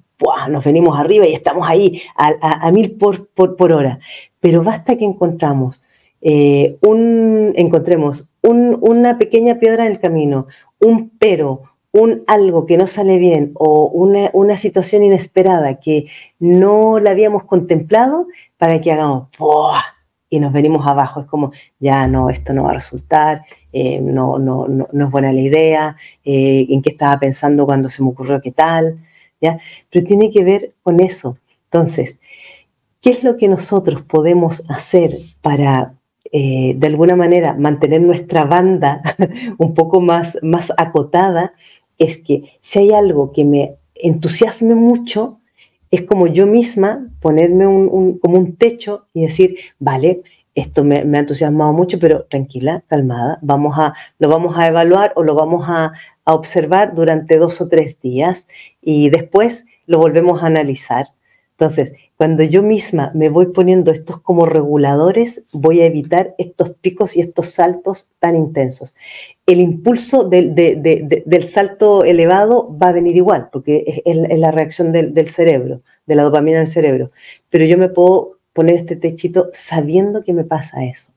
nos venimos arriba y estamos ahí a, mil por, por, hora. Pero basta que encontramos eh, un, encontremos una pequeña piedra en el camino, un pero, un algo que no sale bien o una, situación inesperada que no la habíamos contemplado para que hagamos y nos venimos abajo. Es como, ya no, esto no va a resultar, eh, no, no, no, es buena la idea, eh, en qué estaba pensando cuando se me ocurrió qué tal, Pero tiene que ver con eso. Entonces, ¿qué es lo que nosotros podemos hacer para eh, de alguna manera mantener nuestra banda un poco más, más acotada, es que si hay algo que me entusiasme mucho, es como yo misma ponerme un, como un techo y decir, vale, esto me, ha entusiasmado mucho, pero tranquila, calmada, vamos a, lo vamos a evaluar o lo vamos a observar durante dos o tres días y después lo volvemos a analizar. Entonces, cuando yo misma me voy poniendo estos como reguladores, voy a evitar estos picos y estos saltos tan intensos. El impulso del, salto elevado va a venir igual, porque es, la reacción del, cerebro, de la dopamina en el cerebro. Pero yo me puedo poner este techito sabiendo que me pasa eso.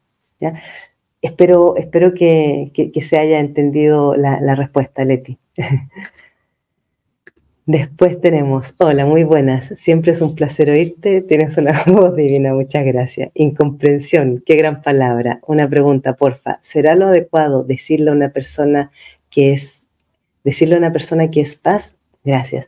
Espero, espero que, se haya entendido la, la respuesta, Leti. Después tenemos, hola, muy buenas, siempre es un placer oírte, tienes una voz divina, muchas gracias. Incomprensión, qué gran palabra. Una pregunta, porfa, ¿será lo adecuado decirle a una persona que es, decirle a una persona que es paz? Gracias.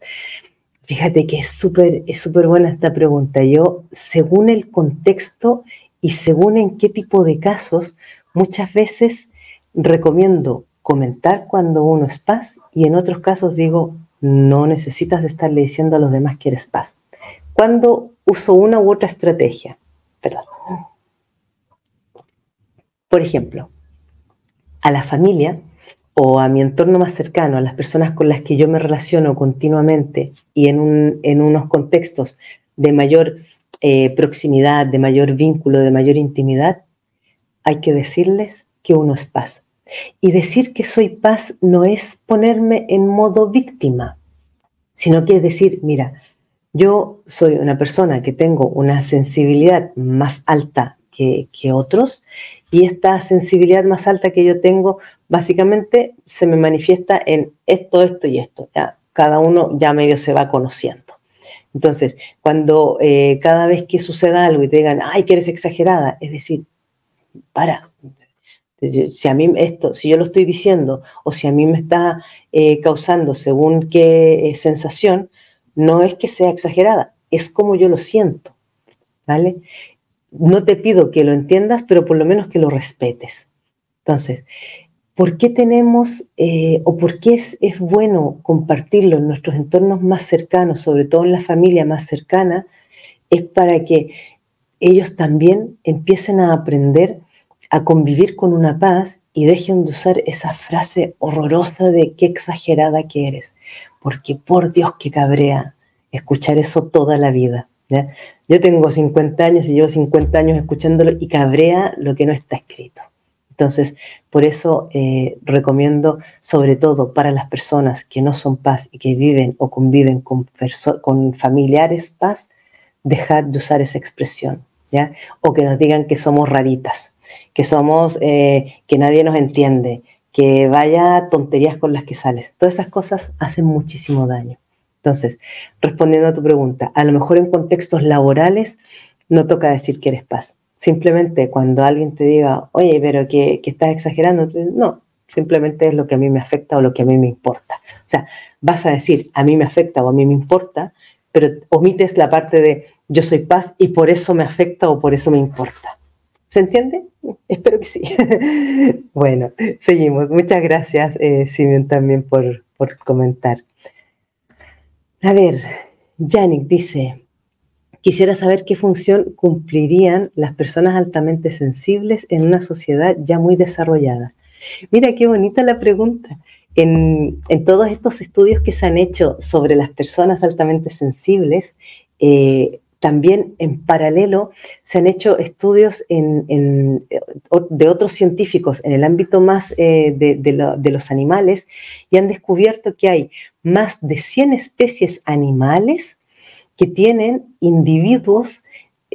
Fíjate que es súper es súper buena esta pregunta. Yo, según el contexto y según en qué tipo de casos, muchas veces recomiendo comentar cuando uno es paz y en otros casos digo, no necesitas estarle diciendo a los demás que eres paz. Cuando uso una u otra estrategia, perdón. Por ejemplo, a la familia o a mi entorno más cercano, a las personas con las que yo me relaciono continuamente y en, en unos contextos de mayor eh, proximidad, de mayor vínculo, de mayor intimidad, hay que decirles que uno es paz. Y decir que soy paz no es ponerme en modo víctima, sino que es decir, mira, yo soy una persona que tengo una sensibilidad más alta que, otros y esta sensibilidad más alta que yo tengo básicamente se me manifiesta en esto, esto y esto. ¿ya? Cada uno ya medio se va conociendo. Entonces, cuando eh, cada vez que suceda algo y te digan, ay, que eres exagerada, es decir, para, si a mí esto, si yo lo estoy diciendo o si a mí me está eh, causando según qué eh, sensación, no es que sea exagerada, es como yo lo siento, ¿vale? No te pido que lo entiendas, pero por lo menos que lo respetes. Entonces, ¿por qué tenemos eh, o por qué es, es bueno compartirlo en nuestros entornos más cercanos, sobre todo en la familia más cercana? Es para que ellos también empiecen a aprender a convivir con una paz y dejen de usar esa frase horrorosa de qué exagerada que eres, porque por Dios que cabrea escuchar eso toda la vida. Yo tengo 50 años y llevo 50 años escuchándolo y cabrea lo que no está escrito. Entonces, por eso eh, recomiendo, sobre todo para las personas que no son paz y que viven o conviven con, con familiares paz, dejar de usar esa expresión, ¿ya? O que nos digan que somos raritas que somos, eh, que nadie nos entiende, que vaya tonterías con las que sales. Todas esas cosas hacen muchísimo daño. Entonces, respondiendo a tu pregunta, a lo mejor en contextos laborales no toca decir que eres paz. Simplemente cuando alguien te diga, oye, pero que, que estás exagerando, no, simplemente es lo que a mí me afecta o lo que a mí me importa. O sea, vas a decir, a mí me afecta o a mí me importa, pero omites la parte de yo soy paz y por eso me afecta o por eso me importa. ¿Se entiende? Espero que sí. bueno, seguimos. Muchas gracias, eh, Simeon, también por, comentar. A ver, Yannick dice, quisiera saber qué función cumplirían las personas altamente sensibles en una sociedad ya muy desarrollada. Mira qué bonita la pregunta. En, todos estos estudios que se han hecho sobre las personas altamente sensibles, eh, también en paralelo se han hecho estudios de otros científicos en el ámbito más eh, de, los animales y han descubierto que hay más de 100 especies animales que tienen individuos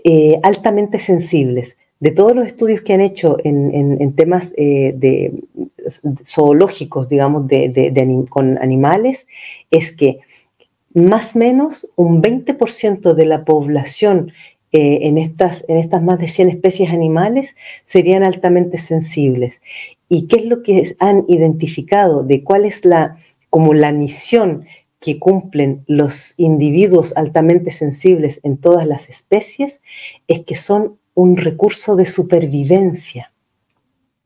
eh, altamente sensibles. De todos los estudios que han hecho en, temas eh, de, zoológicos, digamos, con animales, es que más o menos un 20% de la población eh, en, estas, en estas más de 100 especies animales serían altamente sensibles. ¿Y qué es lo que han identificado de cuál es la, como la misión que cumplen los individuos altamente sensibles en todas las especies? Es que son un recurso de supervivencia.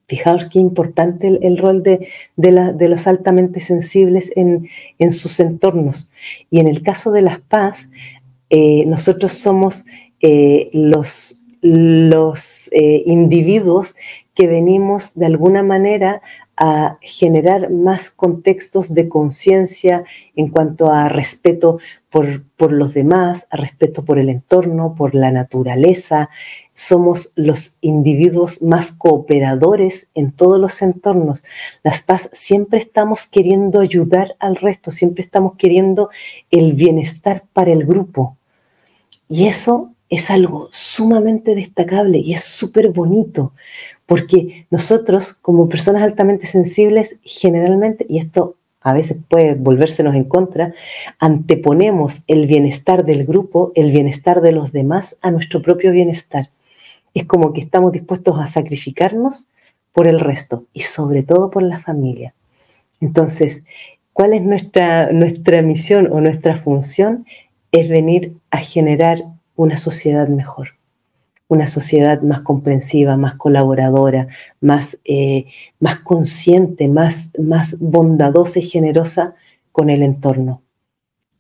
Fijaos qué importante el, rol de, los altamente sensibles en, sus entornos. Y en el caso de las paz, eh, nosotros somos eh, los, eh, individuos que venimos de alguna manera a generar más contextos de conciencia en cuanto a respeto por, los demás, a respeto por el entorno, por la naturaleza. Somos los individuos más cooperadores en todos los entornos. Las paz siempre estamos queriendo ayudar al resto, siempre estamos queriendo el bienestar para el grupo. Y eso es algo sumamente destacable y es súper bonito, porque nosotros como personas altamente sensibles, generalmente, y esto a veces puede volvérsenos en contra, anteponemos el bienestar del grupo, el bienestar de los demás a nuestro propio bienestar. Es como que estamos dispuestos a sacrificarnos por el resto y sobre todo por la familia. Entonces, ¿cuál es nuestra, nuestra misión o nuestra función? Es venir a generar una sociedad mejor una sociedad más comprensiva, más colaboradora, más, eh, más consciente, más, más bondadosa y generosa con el entorno.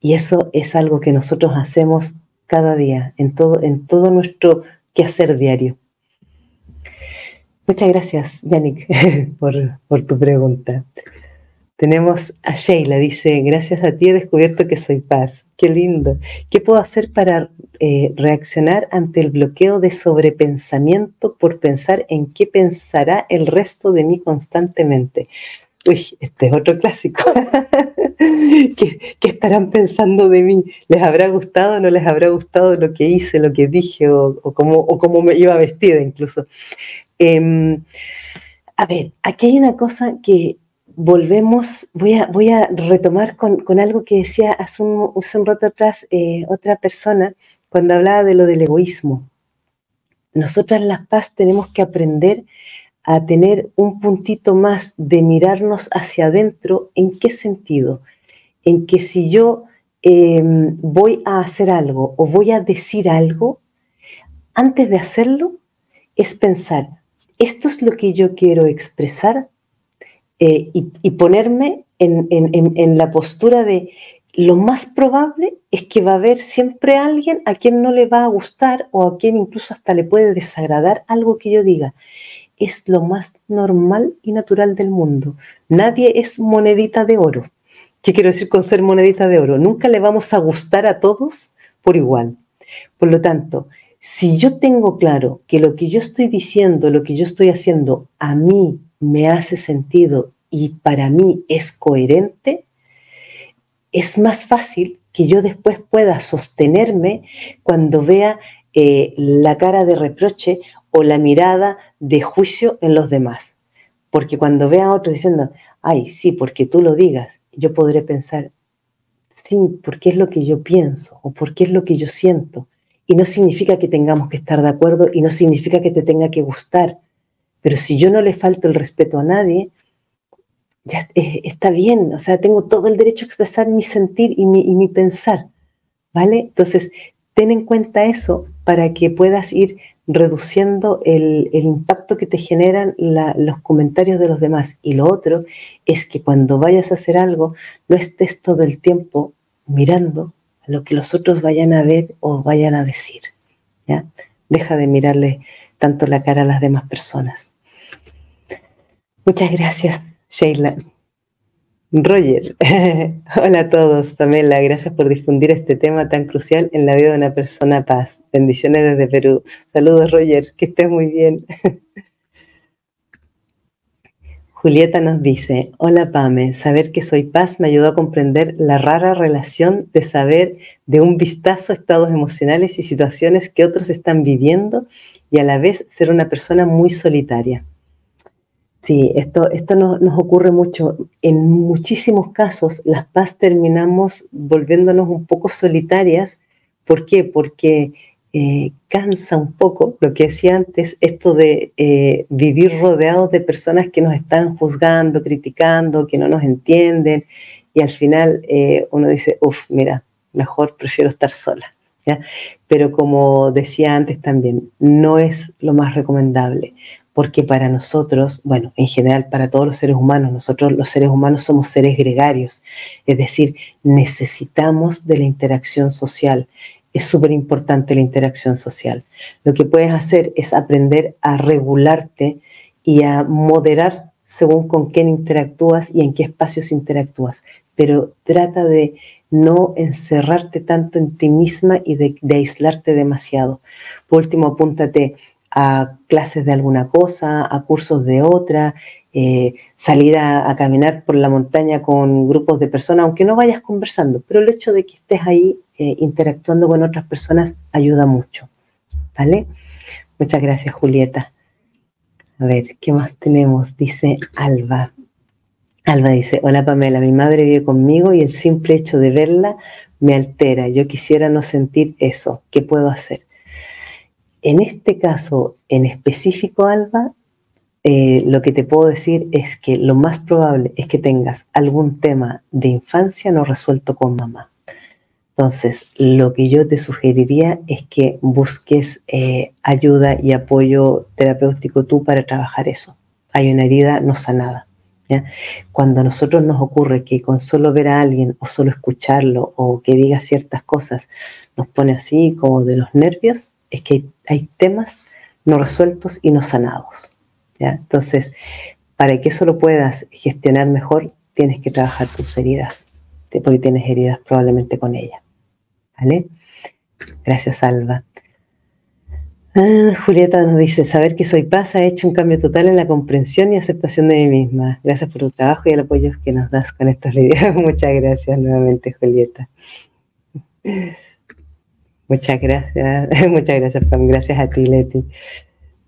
Y eso es algo que nosotros hacemos cada día, en todo, en todo nuestro quehacer diario. Muchas gracias, Yannick, por, tu pregunta. Tenemos a Sheila, dice, gracias a ti he descubierto que soy paz. Qué lindo. ¿Qué puedo hacer para eh, reaccionar ante el bloqueo de sobrepensamiento por pensar en qué pensará el resto de mí constantemente? Uy, este es otro clásico. ¿Qué, estarán pensando de mí? ¿Les habrá gustado o no les habrá gustado lo que hice, lo que dije o, o, cómo, me iba vestida incluso? Em, a ver, aquí hay una cosa que volvemos, voy a, voy a retomar con, algo que decía hace un, rato atrás eh, otra persona cuando hablaba de lo del egoísmo. Nosotras las paz tenemos que aprender a tener un puntito más de mirarnos hacia adentro. ¿En qué sentido? En que si yo em, voy a hacer algo o voy a decir algo, antes de hacerlo, es pensar, ¿esto es lo que yo quiero expresar? Eh, y, ponerme en, la postura de lo más probable es que va a haber siempre alguien a quien no le va a gustar o a quien incluso hasta le puede desagradar algo que yo diga. Es lo más normal y natural del mundo. Nadie es monedita de oro. ¿Qué quiero decir con ser monedita de oro? Nunca le vamos a gustar a todos por igual. Por lo tanto, si yo tengo claro que lo que yo estoy diciendo, lo que yo estoy haciendo, a mí me hace sentido y para mí es coherente, es más fácil que yo después pueda sostenerme cuando vea eh, la cara de reproche o la mirada de juicio en los demás. Porque cuando vea a otros diciendo, ay, sí, porque tú lo digas, yo podré pensar, sí, porque es lo que yo pienso o porque es lo que yo siento. Y no significa que tengamos que estar de acuerdo y no significa que te tenga que gustar. Pero si yo no le falto el respeto a nadie, ya está bien, o sea, tengo todo el derecho a expresar mi sentir y mi, pensar, ¿vale? Entonces, ten en cuenta eso para que puedas ir reduciendo el, impacto que te generan los comentarios de los demás. Y lo otro es que cuando vayas a hacer algo, no estés todo el tiempo mirando lo que los otros vayan a ver o vayan a decir. ¿ya? Deja de mirarle tanto la cara a las demás personas. Muchas gracias, Sheila. Roger, hola a todos. Pamela, gracias por difundir este tema tan crucial en la vida de una persona paz. Bendiciones desde Perú. Saludos, Roger, que estés muy bien. Julieta nos dice, hola Pame, saber que soy paz me ayudó a comprender la rara relación de saber de un vistazo estados emocionales y situaciones que otros están viviendo y a la vez ser una persona muy solitaria. Sí, esto, esto nos, ocurre mucho. En muchísimos casos, las paz terminamos volviéndonos un poco solitarias. ¿Por qué? Porque eh, cansa un poco lo que decía antes, esto de eh, vivir rodeados de personas que nos están juzgando, criticando, que no nos entienden. Y al final eh, uno dice, uff, mira, mejor prefiero estar sola. Pero como decía antes también, no es lo más recomendable porque para nosotros, bueno, en general para todos los seres humanos, nosotros los seres humanos somos seres gregarios, es decir, necesitamos de la interacción social. Es súper importante la interacción social. Lo que puedes hacer es aprender a regularte y a moderar según con quién interactúas y en qué espacios interactúas. Pero trata de no encerrarte tanto en ti misma y de, de aislarte demasiado. Por último, apúntate a clases de alguna cosa, a cursos de otra, eh, salir a, caminar por la montaña con grupos de personas, aunque no vayas conversando, pero el hecho de que estés ahí eh, interactuando con otras personas ayuda mucho. ¿Vale? Muchas gracias, Julieta. A ver, ¿qué más tenemos? Dice Alba. Alba dice, hola Pamela, mi madre vive conmigo y el simple hecho de verla me altera. Yo quisiera no sentir eso. ¿Qué puedo hacer? En este caso en específico, Alba, eh, lo que te puedo decir es que lo más probable es que tengas algún tema de infancia no resuelto con mamá. Entonces, lo que yo te sugeriría es que busques eh, ayuda y apoyo terapéutico tú para trabajar eso. Hay una herida no sanada. Cuando a nosotros nos ocurre que con solo ver a alguien o solo escucharlo o que diga ciertas cosas nos pone así como de los nervios, es que hay, temas no resueltos y no sanados. ¿ya? Entonces, para que eso lo puedas gestionar mejor, tienes que trabajar tus heridas, porque tienes heridas probablemente con ella. ¿Vale? Gracias, Alba. Ah, Julieta nos dice, saber que soy paz ha hecho un cambio total en la comprensión y aceptación de mí misma. Gracias por tu trabajo y el apoyo que nos das con estos videos. Muchas gracias nuevamente, Julieta. Muchas gracias, muchas gracias, Pam. Gracias a ti, Leti.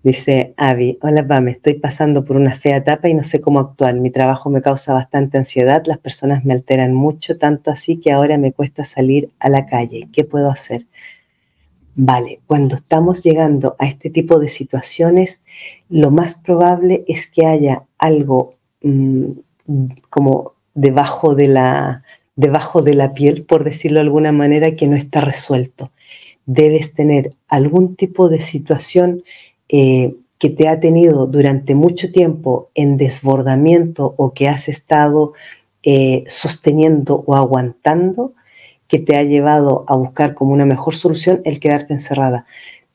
Dice Avi, hola Pam, estoy pasando por una fea etapa y no sé cómo actuar. Mi trabajo me causa bastante ansiedad, las personas me alteran mucho, tanto así que ahora me cuesta salir a la calle. ¿Qué puedo hacer? Vale, cuando estamos llegando a este tipo de situaciones, lo más probable es que haya algo mm, como debajo de la, debajo de la piel, por decirlo de alguna manera, que no está resuelto. Debes tener algún tipo de situación eh, que te ha tenido durante mucho tiempo en desbordamiento o que has estado eh, sosteniendo o aguantando, que te ha llevado a buscar como una mejor solución el quedarte encerrada.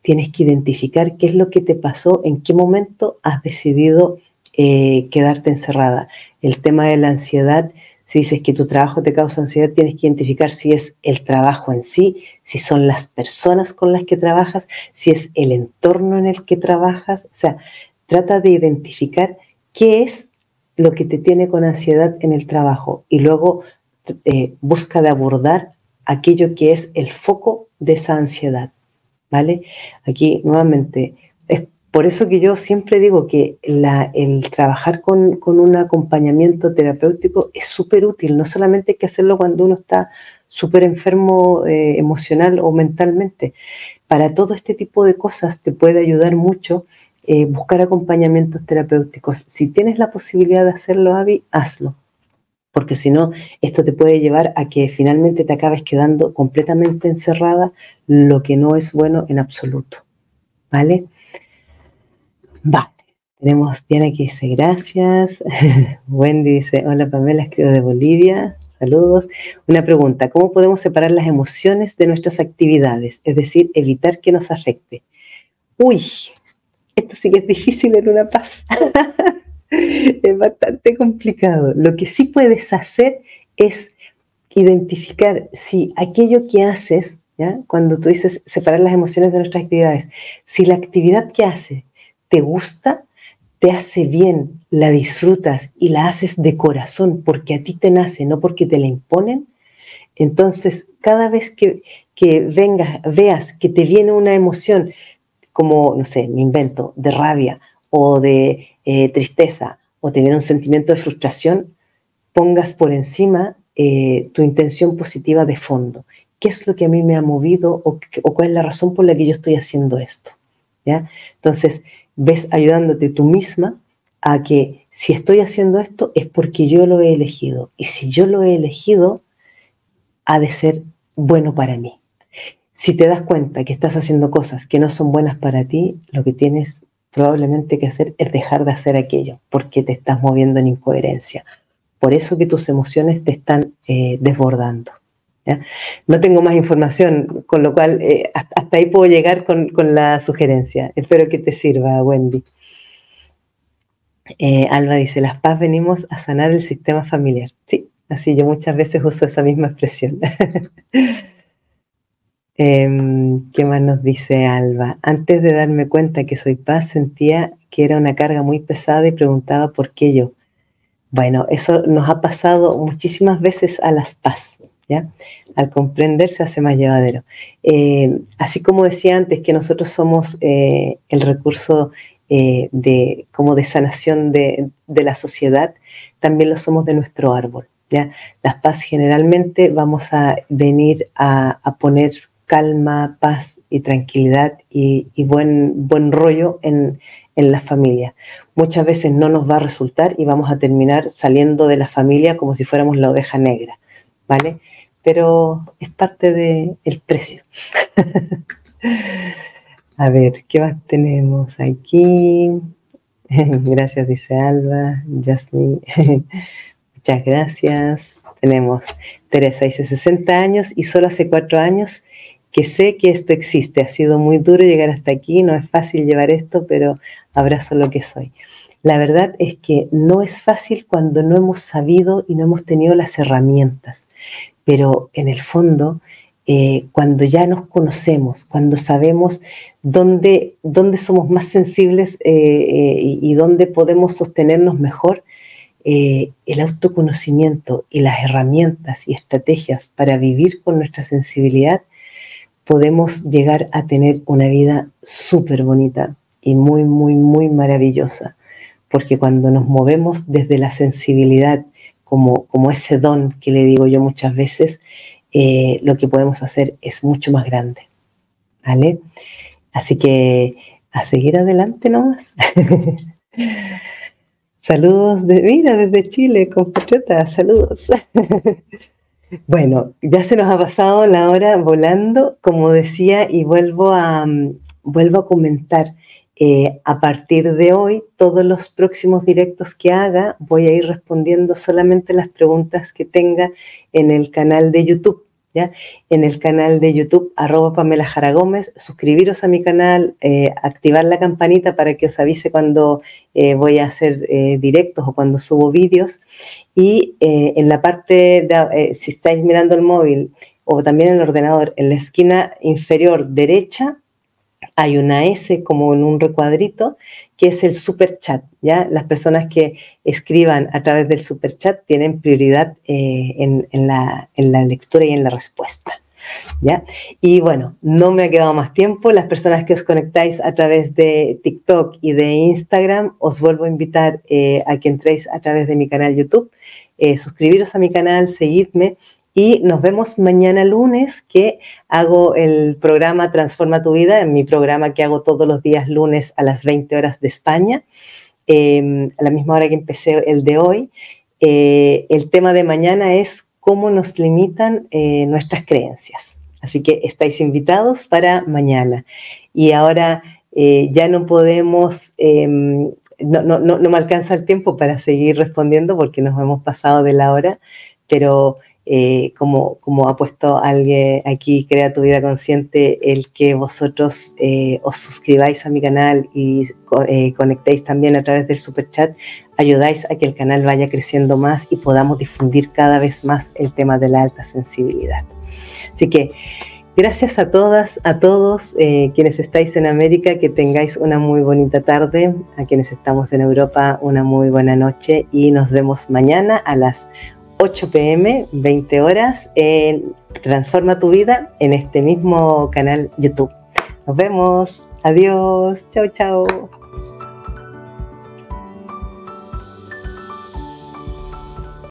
Tienes que identificar qué es lo que te pasó, en qué momento has decidido eh, quedarte encerrada. El tema de la ansiedad si dices que tu trabajo te causa ansiedad, tienes que identificar si es el trabajo en sí, si son las personas con las que trabajas, si es el entorno en el que trabajas. O sea, trata de identificar qué es lo que te tiene con ansiedad en el trabajo y luego eh, busca de abordar aquello que es el foco de esa ansiedad. ¿Vale? Aquí nuevamente por eso que yo siempre digo que el trabajar con, un acompañamiento terapéutico es súper útil, no solamente hay que hacerlo cuando uno está súper enfermo eh, emocional o mentalmente. Para todo este tipo de cosas te puede ayudar mucho eh, buscar acompañamientos terapéuticos. Si tienes la posibilidad de hacerlo, Avi, hazlo. Porque si no, esto te puede llevar a que finalmente te acabes quedando completamente encerrada, lo que no es bueno en absoluto. ¿Vale? Vale. Tenemos Diana que dice gracias. Wendy dice, hola Pamela, escribo de Bolivia. Saludos. Una pregunta, ¿cómo podemos separar las emociones de nuestras actividades? Es decir, evitar que nos afecte. Uy, esto sí que es difícil en una paz. es bastante complicado. Lo que sí puedes hacer es identificar si aquello que haces, ¿ya? cuando tú dices separar las emociones de nuestras actividades, si la actividad que haces te gusta, te hace bien, la disfrutas y la haces de corazón porque a ti te nace, no porque te la imponen, entonces cada vez que, que vengas, veas que te viene una emoción, como, no sé, me invento, de rabia o de eh, tristeza o te viene un sentimiento de frustración, pongas por encima eh, tu intención positiva de fondo. ¿Qué es lo que a mí me ha movido o, o, cuál es la razón por la que yo estoy haciendo esto? ¿Ya? Entonces, ves ayudándote tú misma a que si estoy haciendo esto es porque yo lo he elegido. Y si yo lo he elegido, ha de ser bueno para mí. Si te das cuenta que estás haciendo cosas que no son buenas para ti, lo que tienes probablemente que hacer es dejar de hacer aquello, porque te estás moviendo en incoherencia. Por eso que tus emociones te están eh, desbordando. No tengo más información, con lo cual eh, hasta ahí puedo llegar con, la sugerencia. Espero que te sirva, Wendy. Eh, Alba dice, las paz venimos a sanar el sistema familiar. Sí, así yo muchas veces uso esa misma expresión. Em, ¿Qué más nos dice Alba? Antes de darme cuenta que soy paz, sentía que era una carga muy pesada y preguntaba por qué yo. Bueno, eso nos ha pasado muchísimas veces a las paz. ¿Ya? Al comprender se hace más llevadero. Em, así como decía antes que nosotros somos eh, el recurso eh, de, como de sanación de, la sociedad, también lo somos de nuestro árbol. ¿ya? Las paz generalmente vamos a venir a, a poner calma, paz y tranquilidad y, buen, buen rollo en, en la familia. Muchas veces no nos va a resultar y vamos a terminar saliendo de la familia como si fuéramos la oveja negra, ¿vale? Pero es parte del precio. a ver, ¿qué más tenemos aquí? gracias, dice Alba, Jasmine. Muchas gracias. Tenemos Teresa, dice 60 años y solo hace cuatro años que sé que esto existe. Ha sido muy duro llegar hasta aquí, no es fácil llevar esto, pero abrazo lo que soy. La verdad es que no es fácil cuando no hemos sabido y no hemos tenido las herramientas, pero en el fondo, eh, cuando ya nos conocemos, cuando sabemos dónde, dónde somos más sensibles eh, eh, y, dónde podemos sostenernos mejor, el autoconocimiento y las herramientas y estrategias para vivir con nuestra sensibilidad podemos llegar a tener una vida súper bonita y muy, muy, muy maravillosa. Porque cuando nos movemos desde la sensibilidad, como, como ese don que le digo yo muchas veces, eh, lo que podemos hacer es mucho más grande. ¿Vale? Así que a seguir adelante nomás. saludos, mira, desde Chile, compatriota, saludos. Bueno, ya se nos ha pasado la hora volando, como decía, y vuelvo a, mm, vuelvo a comentar. Eh, a partir de hoy, todos los próximos directos que haga, voy a ir respondiendo solamente las preguntas que tenga en el canal de YouTube. En el canal de YouTube, arroba Pamela Jara Gómez, suscribiros a mi canal, eh, activar la campanita para que os avise cuando eh, voy a hacer directos o cuando subo vídeos. Y en la parte, de, si estáis mirando el móvil o también el ordenador, en la esquina inferior derecha, hay una S como en un recuadrito, que es el super chat. ¿ya? Las personas que escriban a través del super chat tienen prioridad eh, en, la, lectura y en la respuesta. ¿Ya? Y bueno, no me ha quedado más tiempo. Las personas que os conectáis a través de TikTok y de Instagram, os vuelvo a invitar eh, a que entréis a través de mi canal YouTube, eh, suscribiros a mi canal, seguidme y nos vemos mañana lunes que hago el programa Transforma tu vida, en mi programa que hago todos los días lunes a las 20 horas de España, em, a la misma hora que empecé el de hoy. Eh, el tema de mañana es cómo nos limitan eh, nuestras creencias. Así que estáis invitados para mañana. Y ahora eh, ya no podemos, em, no, no, no me alcanza el tiempo para seguir respondiendo porque nos hemos pasado de la hora, pero eh, como, ha puesto alguien aquí, Crea tu vida consciente, el que vosotros eh, os suscribáis a mi canal y eh, conectéis también a través del super chat, ayudáis a que el canal vaya creciendo más y podamos difundir cada vez más el tema de la alta sensibilidad. Así que gracias a todas, a todos quienes estáis en América, que tengáis una muy bonita tarde, a quienes estamos en Europa, una muy buena noche y nos vemos mañana a las 8 pm, 20 horas, en Transforma tu vida en este mismo canal YouTube. Nos vemos. Adiós. Chao, chao.